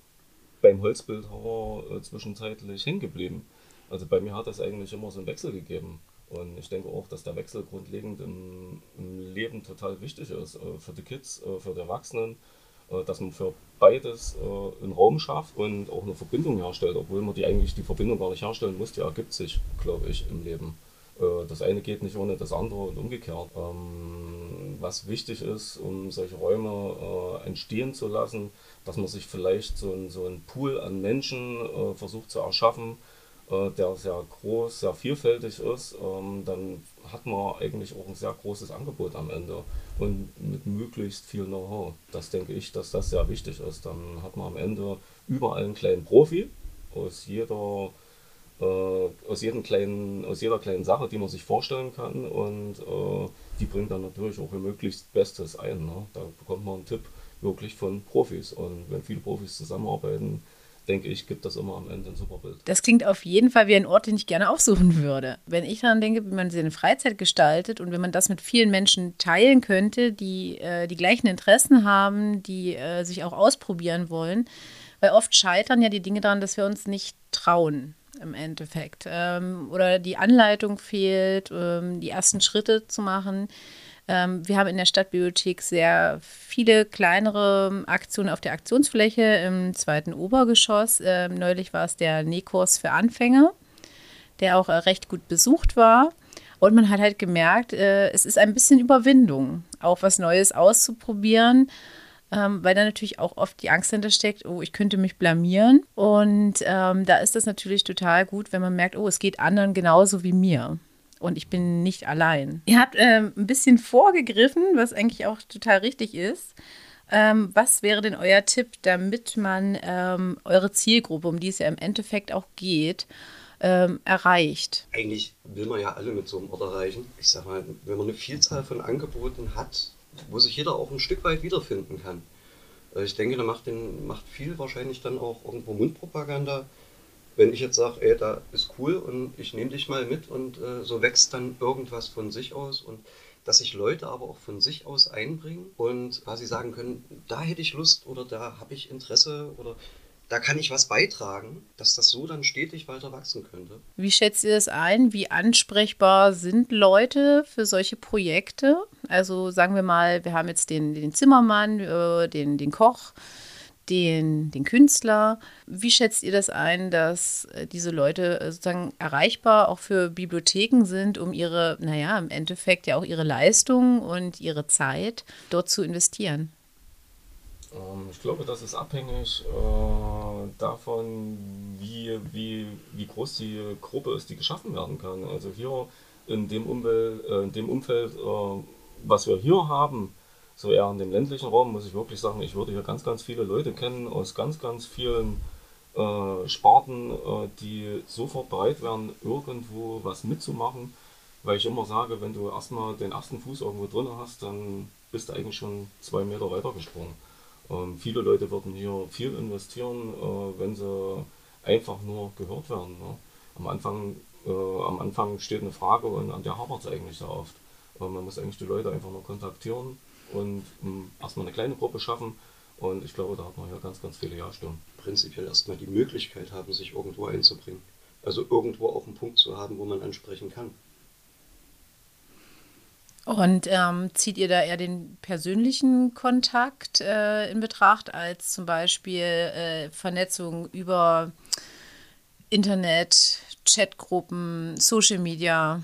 beim Holzbildhauer äh, zwischenzeitlich hängen geblieben. Also bei mir hat es eigentlich immer so einen Wechsel gegeben. Und ich denke auch, dass der Wechsel grundlegend im, im Leben total wichtig ist. Äh, für die Kids, äh, für die Erwachsenen, äh, dass man für beides äh, einen Raum schafft und auch eine Verbindung herstellt, obwohl man die eigentlich die Verbindung gar nicht herstellen muss, die ergibt sich, glaube ich, im Leben. Äh, das eine geht nicht ohne das andere und umgekehrt. Ähm, was wichtig ist, um solche Räume äh, entstehen zu lassen, dass man sich vielleicht so, ein, so einen Pool an Menschen äh, versucht zu erschaffen, der sehr groß, sehr vielfältig ist, ähm, dann hat man eigentlich auch ein sehr großes Angebot am Ende und mit möglichst viel Know-how. Das denke ich, dass das sehr wichtig ist. Dann hat man am Ende überall einen kleinen Profi aus jeder äh, aus, jedem kleinen, aus jeder kleinen Sache, die man sich vorstellen kann und äh, die bringt dann natürlich auch ihr möglichst Bestes ein. Ne? Da bekommt man einen Tipp wirklich von Profis und wenn viele Profis zusammenarbeiten, denke ich, gibt das immer am Ende ein super Bild. Das klingt auf jeden Fall wie ein Ort, den ich gerne aufsuchen würde. Wenn ich daran denke, wie man seine Freizeit gestaltet und wenn man das mit vielen Menschen teilen könnte, die äh, die gleichen Interessen haben, die äh, sich auch ausprobieren wollen, weil oft scheitern ja die Dinge daran, dass wir uns nicht trauen im Endeffekt. Ähm, oder die Anleitung fehlt, ähm, die ersten Schritte zu machen. Ähm, wir haben in der Stadtbibliothek sehr viele kleinere Aktionen auf der Aktionsfläche im zweiten Obergeschoss. Ähm, neulich war es der Nähkurs für Anfänger, der auch äh, recht gut besucht war. Und man hat halt gemerkt, äh, es ist ein bisschen Überwindung, auch was Neues auszuprobieren ähm, weil da natürlich auch oft die Angst hinter steckt, oh, ich könnte mich blamieren. Und ähm, da ist das natürlich total gut, wenn man merkt, oh, es geht anderen genauso wie mir. Und ich bin nicht allein. Ihr habt ähm, ein bisschen vorgegriffen, was eigentlich auch total richtig ist. Ähm, was wäre denn euer Tipp, damit man ähm, eure Zielgruppe, um die es ja im Endeffekt auch geht, ähm, erreicht? Eigentlich will man ja alle mit so einem Ort erreichen. Ich sag mal, wenn man eine Vielzahl von Angeboten hat, wo sich jeder auch ein Stück weit wiederfinden kann. Äh, ich denke, da macht, den, macht viel wahrscheinlich dann auch irgendwo Mundpropaganda. Wenn ich jetzt sage, ey, da ist cool und ich nehme dich mal mit und äh, so wächst dann irgendwas von sich aus und dass sich Leute aber auch von sich aus einbringen und quasi sagen können, da hätte ich Lust oder da habe ich Interesse oder da kann ich was beitragen, dass das so dann stetig weiter wachsen könnte. Wie schätzt ihr das ein? Wie ansprechbar sind Leute für solche Projekte? Also sagen wir mal, wir haben jetzt den, den Zimmermann, äh, den, den Koch, den, den Künstler. Wie schätzt ihr das ein, dass äh, diese Leute äh, sozusagen erreichbar auch für Bibliotheken sind, um ihre, naja, im Endeffekt ja auch ihre Leistung und ihre Zeit dort zu investieren? Ähm, ich glaube, das ist abhängig äh, davon, wie, wie, wie groß die Gruppe ist, die geschaffen werden kann. Also hier in dem, Umwelt, äh, in dem Umfeld, äh, was wir hier haben, so eher in dem ländlichen Raum, muss ich wirklich sagen, ich würde hier ganz, ganz viele Leute kennen aus ganz, ganz vielen Sparten, die sofort bereit wären, irgendwo was mitzumachen. Weil ich immer sage, wenn du erstmal den ersten Fuß irgendwo drin hast, dann bist du eigentlich schon zwei Meter weiter gesprungen. Ähm, viele Leute würden hier viel investieren, äh, wenn sie einfach nur gehört werden. Ne? Am, Anfang, äh, am Anfang steht eine Frage und an der hapert es eigentlich sehr oft. Äh, man muss eigentlich die Leute einfach nur kontaktieren und ähm, erstmal eine kleine Gruppe schaffen. Und ich glaube, da hat man hier ganz, ganz viele Ja-Stimmen. Prinzipiell erstmal die Möglichkeit haben, sich irgendwo einzubringen. Also irgendwo auch einen Punkt zu haben, wo man ansprechen kann. Und ähm, zieht ihr da eher den persönlichen Kontakt äh, in Betracht als zum Beispiel äh, Vernetzung über Internet, Chatgruppen, Social Media?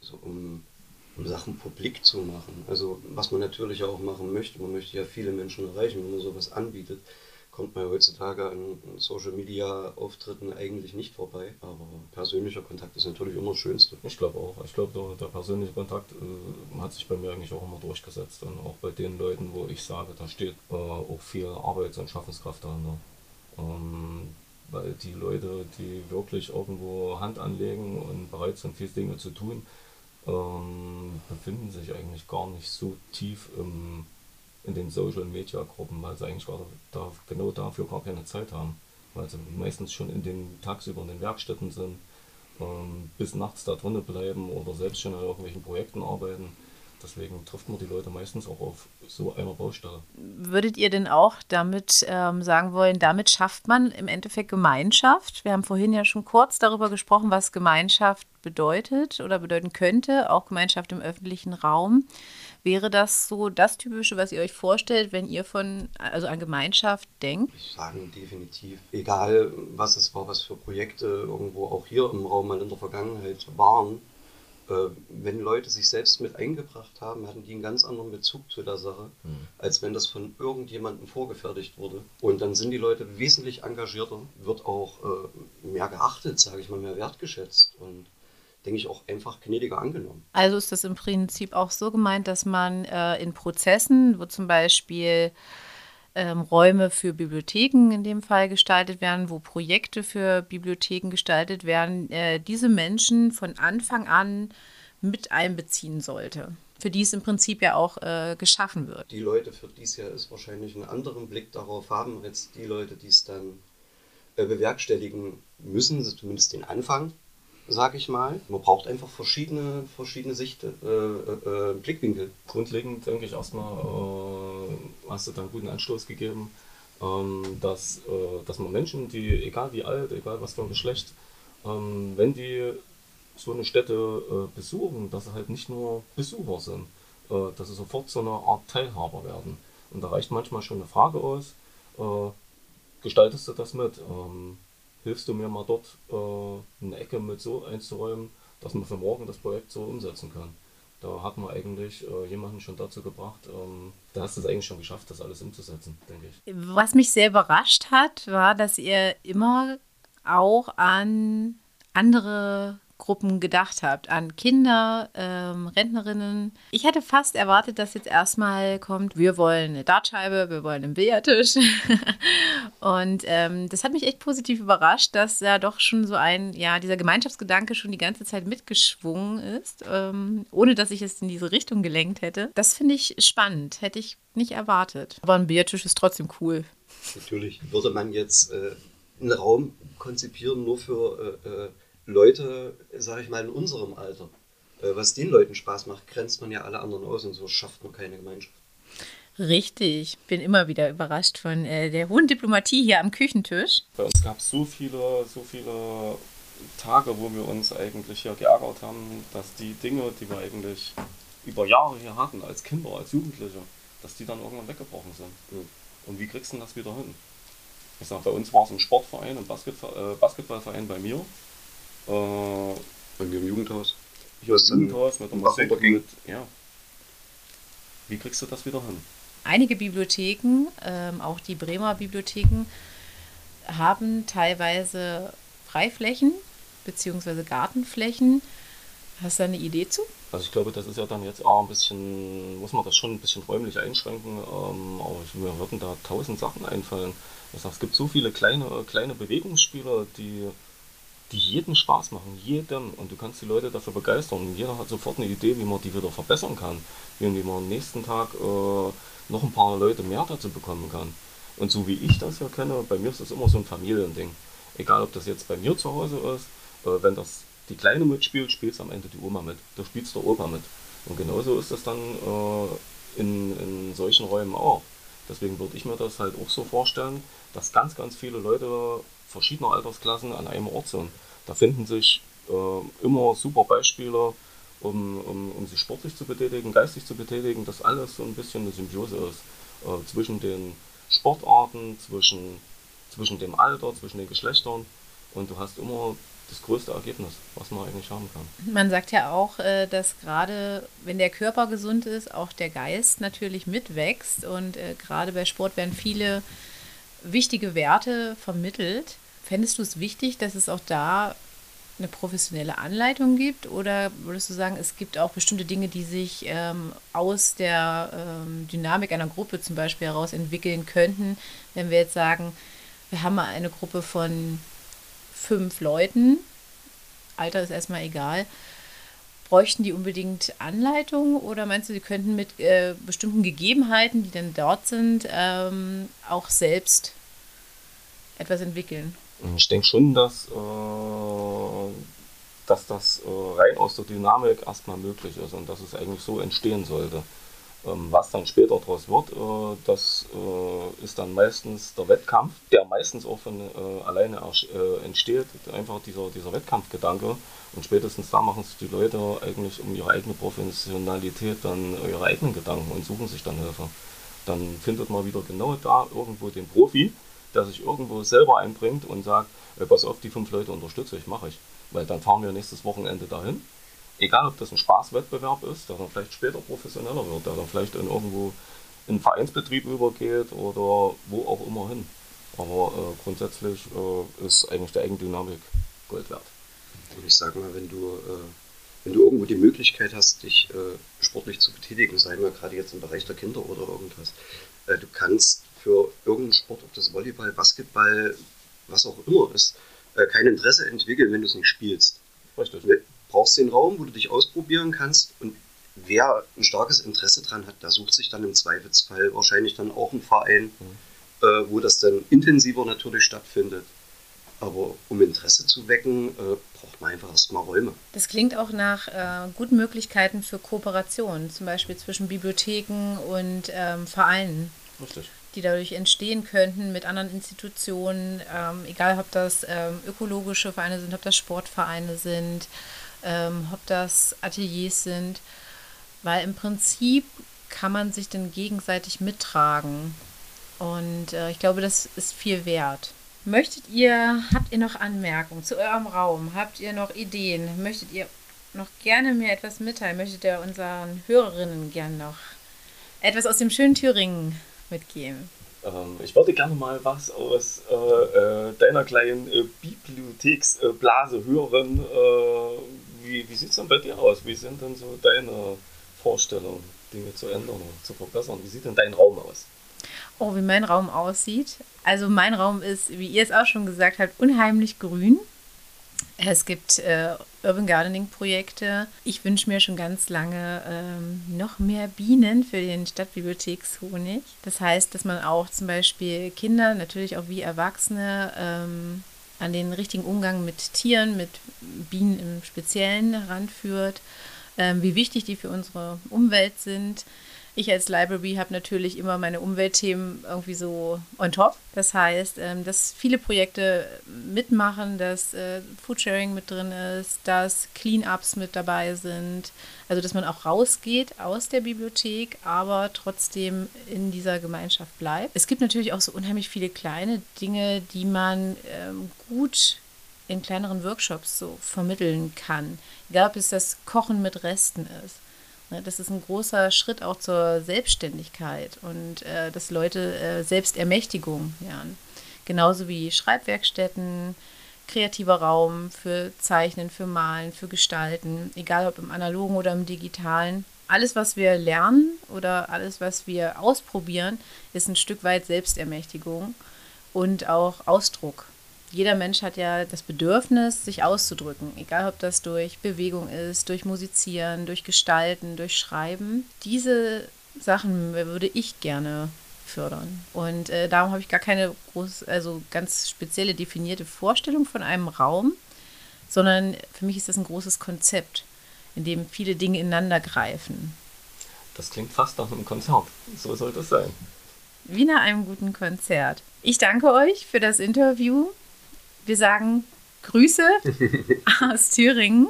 Also um, um Sachen publik zu machen. Also was man natürlich auch machen möchte, man möchte ja viele Menschen erreichen, wenn man sowas anbietet kommt man heutzutage an Social Media Auftritten eigentlich nicht vorbei. Aber persönlicher Kontakt ist natürlich immer das Schönste. Ich glaube auch. Ich glaube, der, der, persönliche Kontakt äh, hat sich bei mir eigentlich auch immer durchgesetzt. Und auch bei den Leuten, wo ich sage, da steht äh, auch viel Arbeits- und Schaffenskraft dahinter. Ähm, weil die Leute, die wirklich irgendwo Hand anlegen und bereit sind, viele Dinge zu tun, ähm, befinden sich eigentlich gar nicht so tief im in den Social Media Gruppen, weil sie eigentlich da, genau dafür gar keine Zeit haben. Weil sie meistens schon in den tagsüber in den Werkstätten sind, ähm, bis nachts da drinnen bleiben oder selbst schon an irgendwelchen Projekten arbeiten. deswegen trifft man die Leute meistens auch auf so einer Baustelle. Würdet ihr denn auch damit ähm, sagen wollen, damit schafft man im Endeffekt Gemeinschaft? Wir haben vorhin ja schon kurz darüber gesprochen, was Gemeinschaft bedeutet oder bedeuten könnte, auch Gemeinschaft im öffentlichen Raum. Wäre das so das Typische, was ihr euch vorstellt, wenn ihr von, also an Gemeinschaft denkt? Ich sage definitiv. Egal, was es war, was für Projekte irgendwo auch hier im Raum mal in der Vergangenheit waren, äh, wenn Leute sich selbst mit eingebracht haben, hatten die einen ganz anderen Bezug zu der Sache, mhm. als wenn das von irgendjemandem vorgefertigt wurde. Und dann sind die Leute wesentlich engagierter, wird auch äh, mehr geachtet, sage ich mal, mehr wertgeschätzt und denke ich, auch einfach gnädiger angenommen. Also ist das im Prinzip auch so gemeint, dass man äh, in Prozessen, wo zum Beispiel ähm, Räume für Bibliotheken in dem Fall gestaltet werden, wo Projekte für Bibliotheken gestaltet werden, äh, diese Menschen von Anfang an mit einbeziehen sollte. Für die es im Prinzip ja auch äh, geschaffen wird. Die Leute, für die es ja ist, wahrscheinlich einen anderen Blick darauf haben, als die Leute, die es dann äh, bewerkstelligen müssen, zumindest den Anfang sag ich mal. Man braucht einfach verschiedene, verschiedene Sicht, äh, äh, äh Blickwinkel. Grundlegend denke ich erstmal, äh, hast du da einen guten Anstoß gegeben, ähm, dass, äh, dass man Menschen, die, egal wie alt, egal was für ein Geschlecht, ähm, wenn die so eine Stätte äh, besuchen, dass sie halt nicht nur Besucher sind, dass sie sofort so eine Art Teilhaber werden. Und da reicht manchmal schon eine Frage aus, gestaltest du das mit? Ähm, hilfst du mir mal dort äh, eine Ecke mit so einzuräumen, dass man für morgen das Projekt so umsetzen kann. Da hat man eigentlich äh, jemanden schon dazu gebracht, ähm, da hast du es eigentlich schon geschafft, das alles umzusetzen, denke ich. Was mich sehr überrascht hat, war, dass ihr immer auch an andere Gruppen gedacht habt, an Kinder, ähm, Rentnerinnen. Ich hätte fast erwartet, dass jetzt erstmal kommt, wir wollen eine Dartscheibe, wir wollen einen Billardtisch. und ähm, das hat mich echt positiv überrascht, dass ja doch schon so ein, ja, dieser Gemeinschaftsgedanke schon die ganze Zeit mitgeschwungen ist, ähm, ohne dass ich es in diese Richtung gelenkt hätte. Das finde ich spannend, hätte ich nicht erwartet. Aber ein Billardtisch ist trotzdem cool. Natürlich würde man jetzt äh, einen Raum konzipieren nur für äh, äh Leute, sage ich mal, in unserem Alter. Äh, was den Leuten Spaß macht, grenzt man ja alle anderen aus und so schafft man keine Gemeinschaft. Richtig, bin immer wieder überrascht von äh, der hohen Diplomatie hier am Küchentisch. Bei uns gab es so viele, so viele Tage, wo wir uns eigentlich hier geärgert haben, dass die Dinge, die wir eigentlich über Jahre hier hatten, als Kinder, als Jugendliche, dass die dann irgendwann weggebrochen sind. Mhm. Und wie kriegst du das wieder hin? Ich sag, bei uns war es ein Sportverein, ein Basketball, äh, Basketballverein bei mir. Äh, Bei mir im Jugendhaus. Hier ist Jugendhaus mit der Musik. Mit, ja. Wie kriegst du das wieder hin? Einige Bibliotheken, ähm, auch die Bremer Bibliotheken, haben teilweise Freiflächen bzw. Gartenflächen. Hast du da eine Idee zu? Also ich glaube, das ist ja dann jetzt auch ein bisschen, muss man das schon ein bisschen räumlich einschränken, ähm, aber mir würden da tausend Sachen einfallen. Ich sag, es gibt so viele kleine, kleine Bewegungsspiele, die die jeden Spaß machen, jeden. Und du kannst die Leute dafür begeistern. Und jeder hat sofort eine Idee, wie man die wieder verbessern kann. Wie man am nächsten Tag äh, noch ein paar Leute mehr dazu bekommen kann. Und so wie ich das ja kenne, bei mir ist das immer so ein Familiending. Egal, ob das jetzt bei mir zu Hause ist, äh, wenn das die Kleine mitspielt, spielt es am Ende die Oma mit. Da spielt der Opa mit. Und genauso ist das dann äh, in, in solchen Räumen auch. Deswegen würde ich mir das halt auch so vorstellen, dass ganz, ganz viele Leute verschiedener Altersklassen an einem Ort sind. Da finden sich äh, immer super Beispiele, um, um, um sich sportlich zu betätigen, geistig zu betätigen, dass alles so ein bisschen eine Symbiose ist äh, zwischen den Sportarten, zwischen, zwischen dem Alter, zwischen den Geschlechtern und du hast immer das größte Ergebnis, was man eigentlich haben kann. Man sagt ja auch, äh, dass gerade wenn der Körper gesund ist, auch der Geist natürlich mitwächst und äh, gerade bei Sport werden viele wichtige Werte vermittelt. Fändest du es wichtig, dass es auch da eine professionelle Anleitung gibt? Oder würdest du sagen, es gibt auch bestimmte Dinge, die sich ähm, aus der ähm, Dynamik einer Gruppe zum Beispiel heraus entwickeln könnten? Wenn wir jetzt sagen, wir haben mal eine Gruppe von fünf Leuten, Alter ist erstmal egal, bräuchten die unbedingt Anleitung oder meinst du, sie könnten mit äh, bestimmten Gegebenheiten, die dann dort sind, ähm, auch selbst etwas entwickeln? Ich denke schon, dass, äh, dass das äh, rein aus der Dynamik erstmal möglich ist und dass es eigentlich so entstehen sollte. Ähm, was dann später daraus wird, äh, das äh, ist dann meistens der Wettkampf, der meistens auch von äh, alleine entsteht, einfach dieser, dieser Wettkampfgedanke. Und spätestens da machen sich die Leute eigentlich um ihre eigene Professionalität dann ihre eigenen Gedanken und suchen sich dann Hilfe. Dann findet man wieder genau da irgendwo den Profi, der sich irgendwo selber einbringt und sagt, pass auf, die fünf Leute unterstütze ich, mache ich. Weil dann fahren wir nächstes Wochenende dahin egal ob das ein Spaßwettbewerb ist, der dann vielleicht später professioneller wird, der dann vielleicht in irgendwo in einen Vereinsbetrieb übergeht oder wo auch immer hin. Aber äh, grundsätzlich äh, ist eigentlich der Eigendynamik Gold wert. Und ich sage mal, wenn du, äh, wenn du irgendwo die Möglichkeit hast, dich äh, sportlich zu betätigen, sei mal gerade jetzt im Bereich der Kinder oder irgendwas, äh, du kannst für irgendeinen Sport, ob das Volleyball, Basketball, was auch immer ist, äh, kein Interesse entwickeln, wenn du es nicht spielst. Richtig brauchst den Raum, wo du dich ausprobieren kannst und wer ein starkes Interesse dran hat, der sucht sich dann im Zweifelsfall wahrscheinlich dann auch einen Verein, mhm. äh, wo das dann intensiver natürlich stattfindet. Aber um Interesse zu wecken, äh, braucht man einfach erstmal Räume. Das klingt auch nach äh, guten Möglichkeiten für Kooperation, zum Beispiel zwischen Bibliotheken und ähm, Vereinen. Richtig. Die dadurch entstehen könnten mit anderen Institutionen, ähm, egal ob das ähm, ökologische Vereine sind, ob das Sportvereine sind, ähm, ob das Ateliers sind, weil im Prinzip kann man sich dann gegenseitig mittragen. Und äh, ich glaube, das ist viel wert. Möchtet ihr, habt ihr noch Anmerkungen zu eurem Raum? Habt ihr noch Ideen? Möchtet ihr noch gerne mir etwas mitteilen? Möchtet ihr unseren Hörerinnen gerne noch etwas aus dem schönen Thüringen mitgeben? Ähm, ich würde gerne mal was aus äh, äh, deiner kleinen äh, Bibliotheksblase hören. Wie, wie sieht es denn bei dir aus? Wie sind denn so deine Vorstellungen, Dinge zu ändern und zu verbessern? Wie sieht denn dein Raum aus? Oh, wie mein Raum aussieht. Also mein Raum ist, wie ihr es auch schon gesagt habt, unheimlich grün. Es gibt äh, Urban Gardening Projekte. Ich wünsche mir schon ganz lange ähm, noch mehr Bienen für den Stadtbibliothekshonig. Das heißt, dass man auch zum Beispiel Kinder, natürlich auch wie Erwachsene, ähm, an den richtigen Umgang mit Tieren, mit Bienen im Speziellen heranführt, ähm, wie wichtig die für unsere Umwelt sind. Ich als Library habe natürlich immer meine Umweltthemen irgendwie so on top. Das heißt, ähm, dass viele Projekte mitmachen, dass äh, Foodsharing mit drin ist, dass Cleanups mit dabei sind. Also, dass man auch rausgeht aus der Bibliothek, aber trotzdem in dieser Gemeinschaft bleibt. Es gibt natürlich auch so unheimlich viele kleine Dinge, die man ähm, gut in kleineren Workshops so vermitteln kann. Egal, ob es das Kochen mit Resten ist das ist ein großer Schritt auch zur Selbstständigkeit und äh, dass Leute äh, Selbstermächtigung lernen. Genauso wie Schreibwerkstätten, kreativer Raum für Zeichnen, für Malen, für Gestalten, egal ob im analogen oder im digitalen. Alles, was wir lernen oder alles, was wir ausprobieren, ist ein Stück weit Selbstermächtigung und auch Ausdruck jeder Mensch hat ja das Bedürfnis, sich auszudrücken, egal ob das durch Bewegung ist, durch Musizieren, durch Gestalten, durch Schreiben. Diese Sachen würde ich gerne fördern. Und äh, darum habe ich gar keine groß, also ganz spezielle definierte Vorstellung von einem Raum, sondern für mich ist das ein großes Konzept, in dem viele Dinge ineinander greifen. Das klingt fast nach einem Konzert. So soll das sein. Wie nach einem guten Konzert. Ich danke euch für das Interview. Wir sagen Grüße aus Thüringen.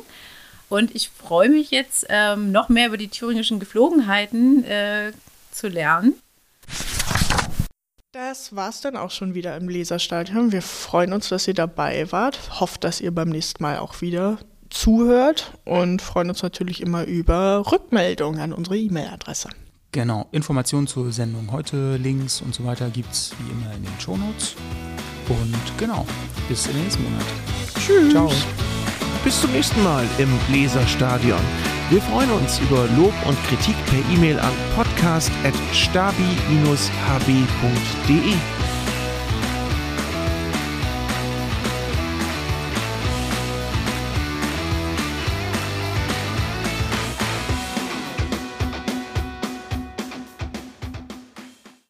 Und ich freue mich jetzt, ähm, noch mehr über die thüringischen Geflogenheiten äh, zu lernen. Das war's dann auch schon wieder im Leserstadion. Wir freuen uns, dass ihr dabei wart. Hofft, dass ihr beim nächsten Mal auch wieder zuhört und freuen uns natürlich immer über Rückmeldungen an unsere E-Mail-Adresse. Genau, Informationen zur Sendung heute, Links und so weiter gibt es wie immer in den Shownotes. Und genau, bis im nächsten Monat. Tschüss. Ciao. Bis zum nächsten Mal im Leserstadion. Wir freuen uns über Lob und Kritik per E-Mail an podcast.stabi-hb.de.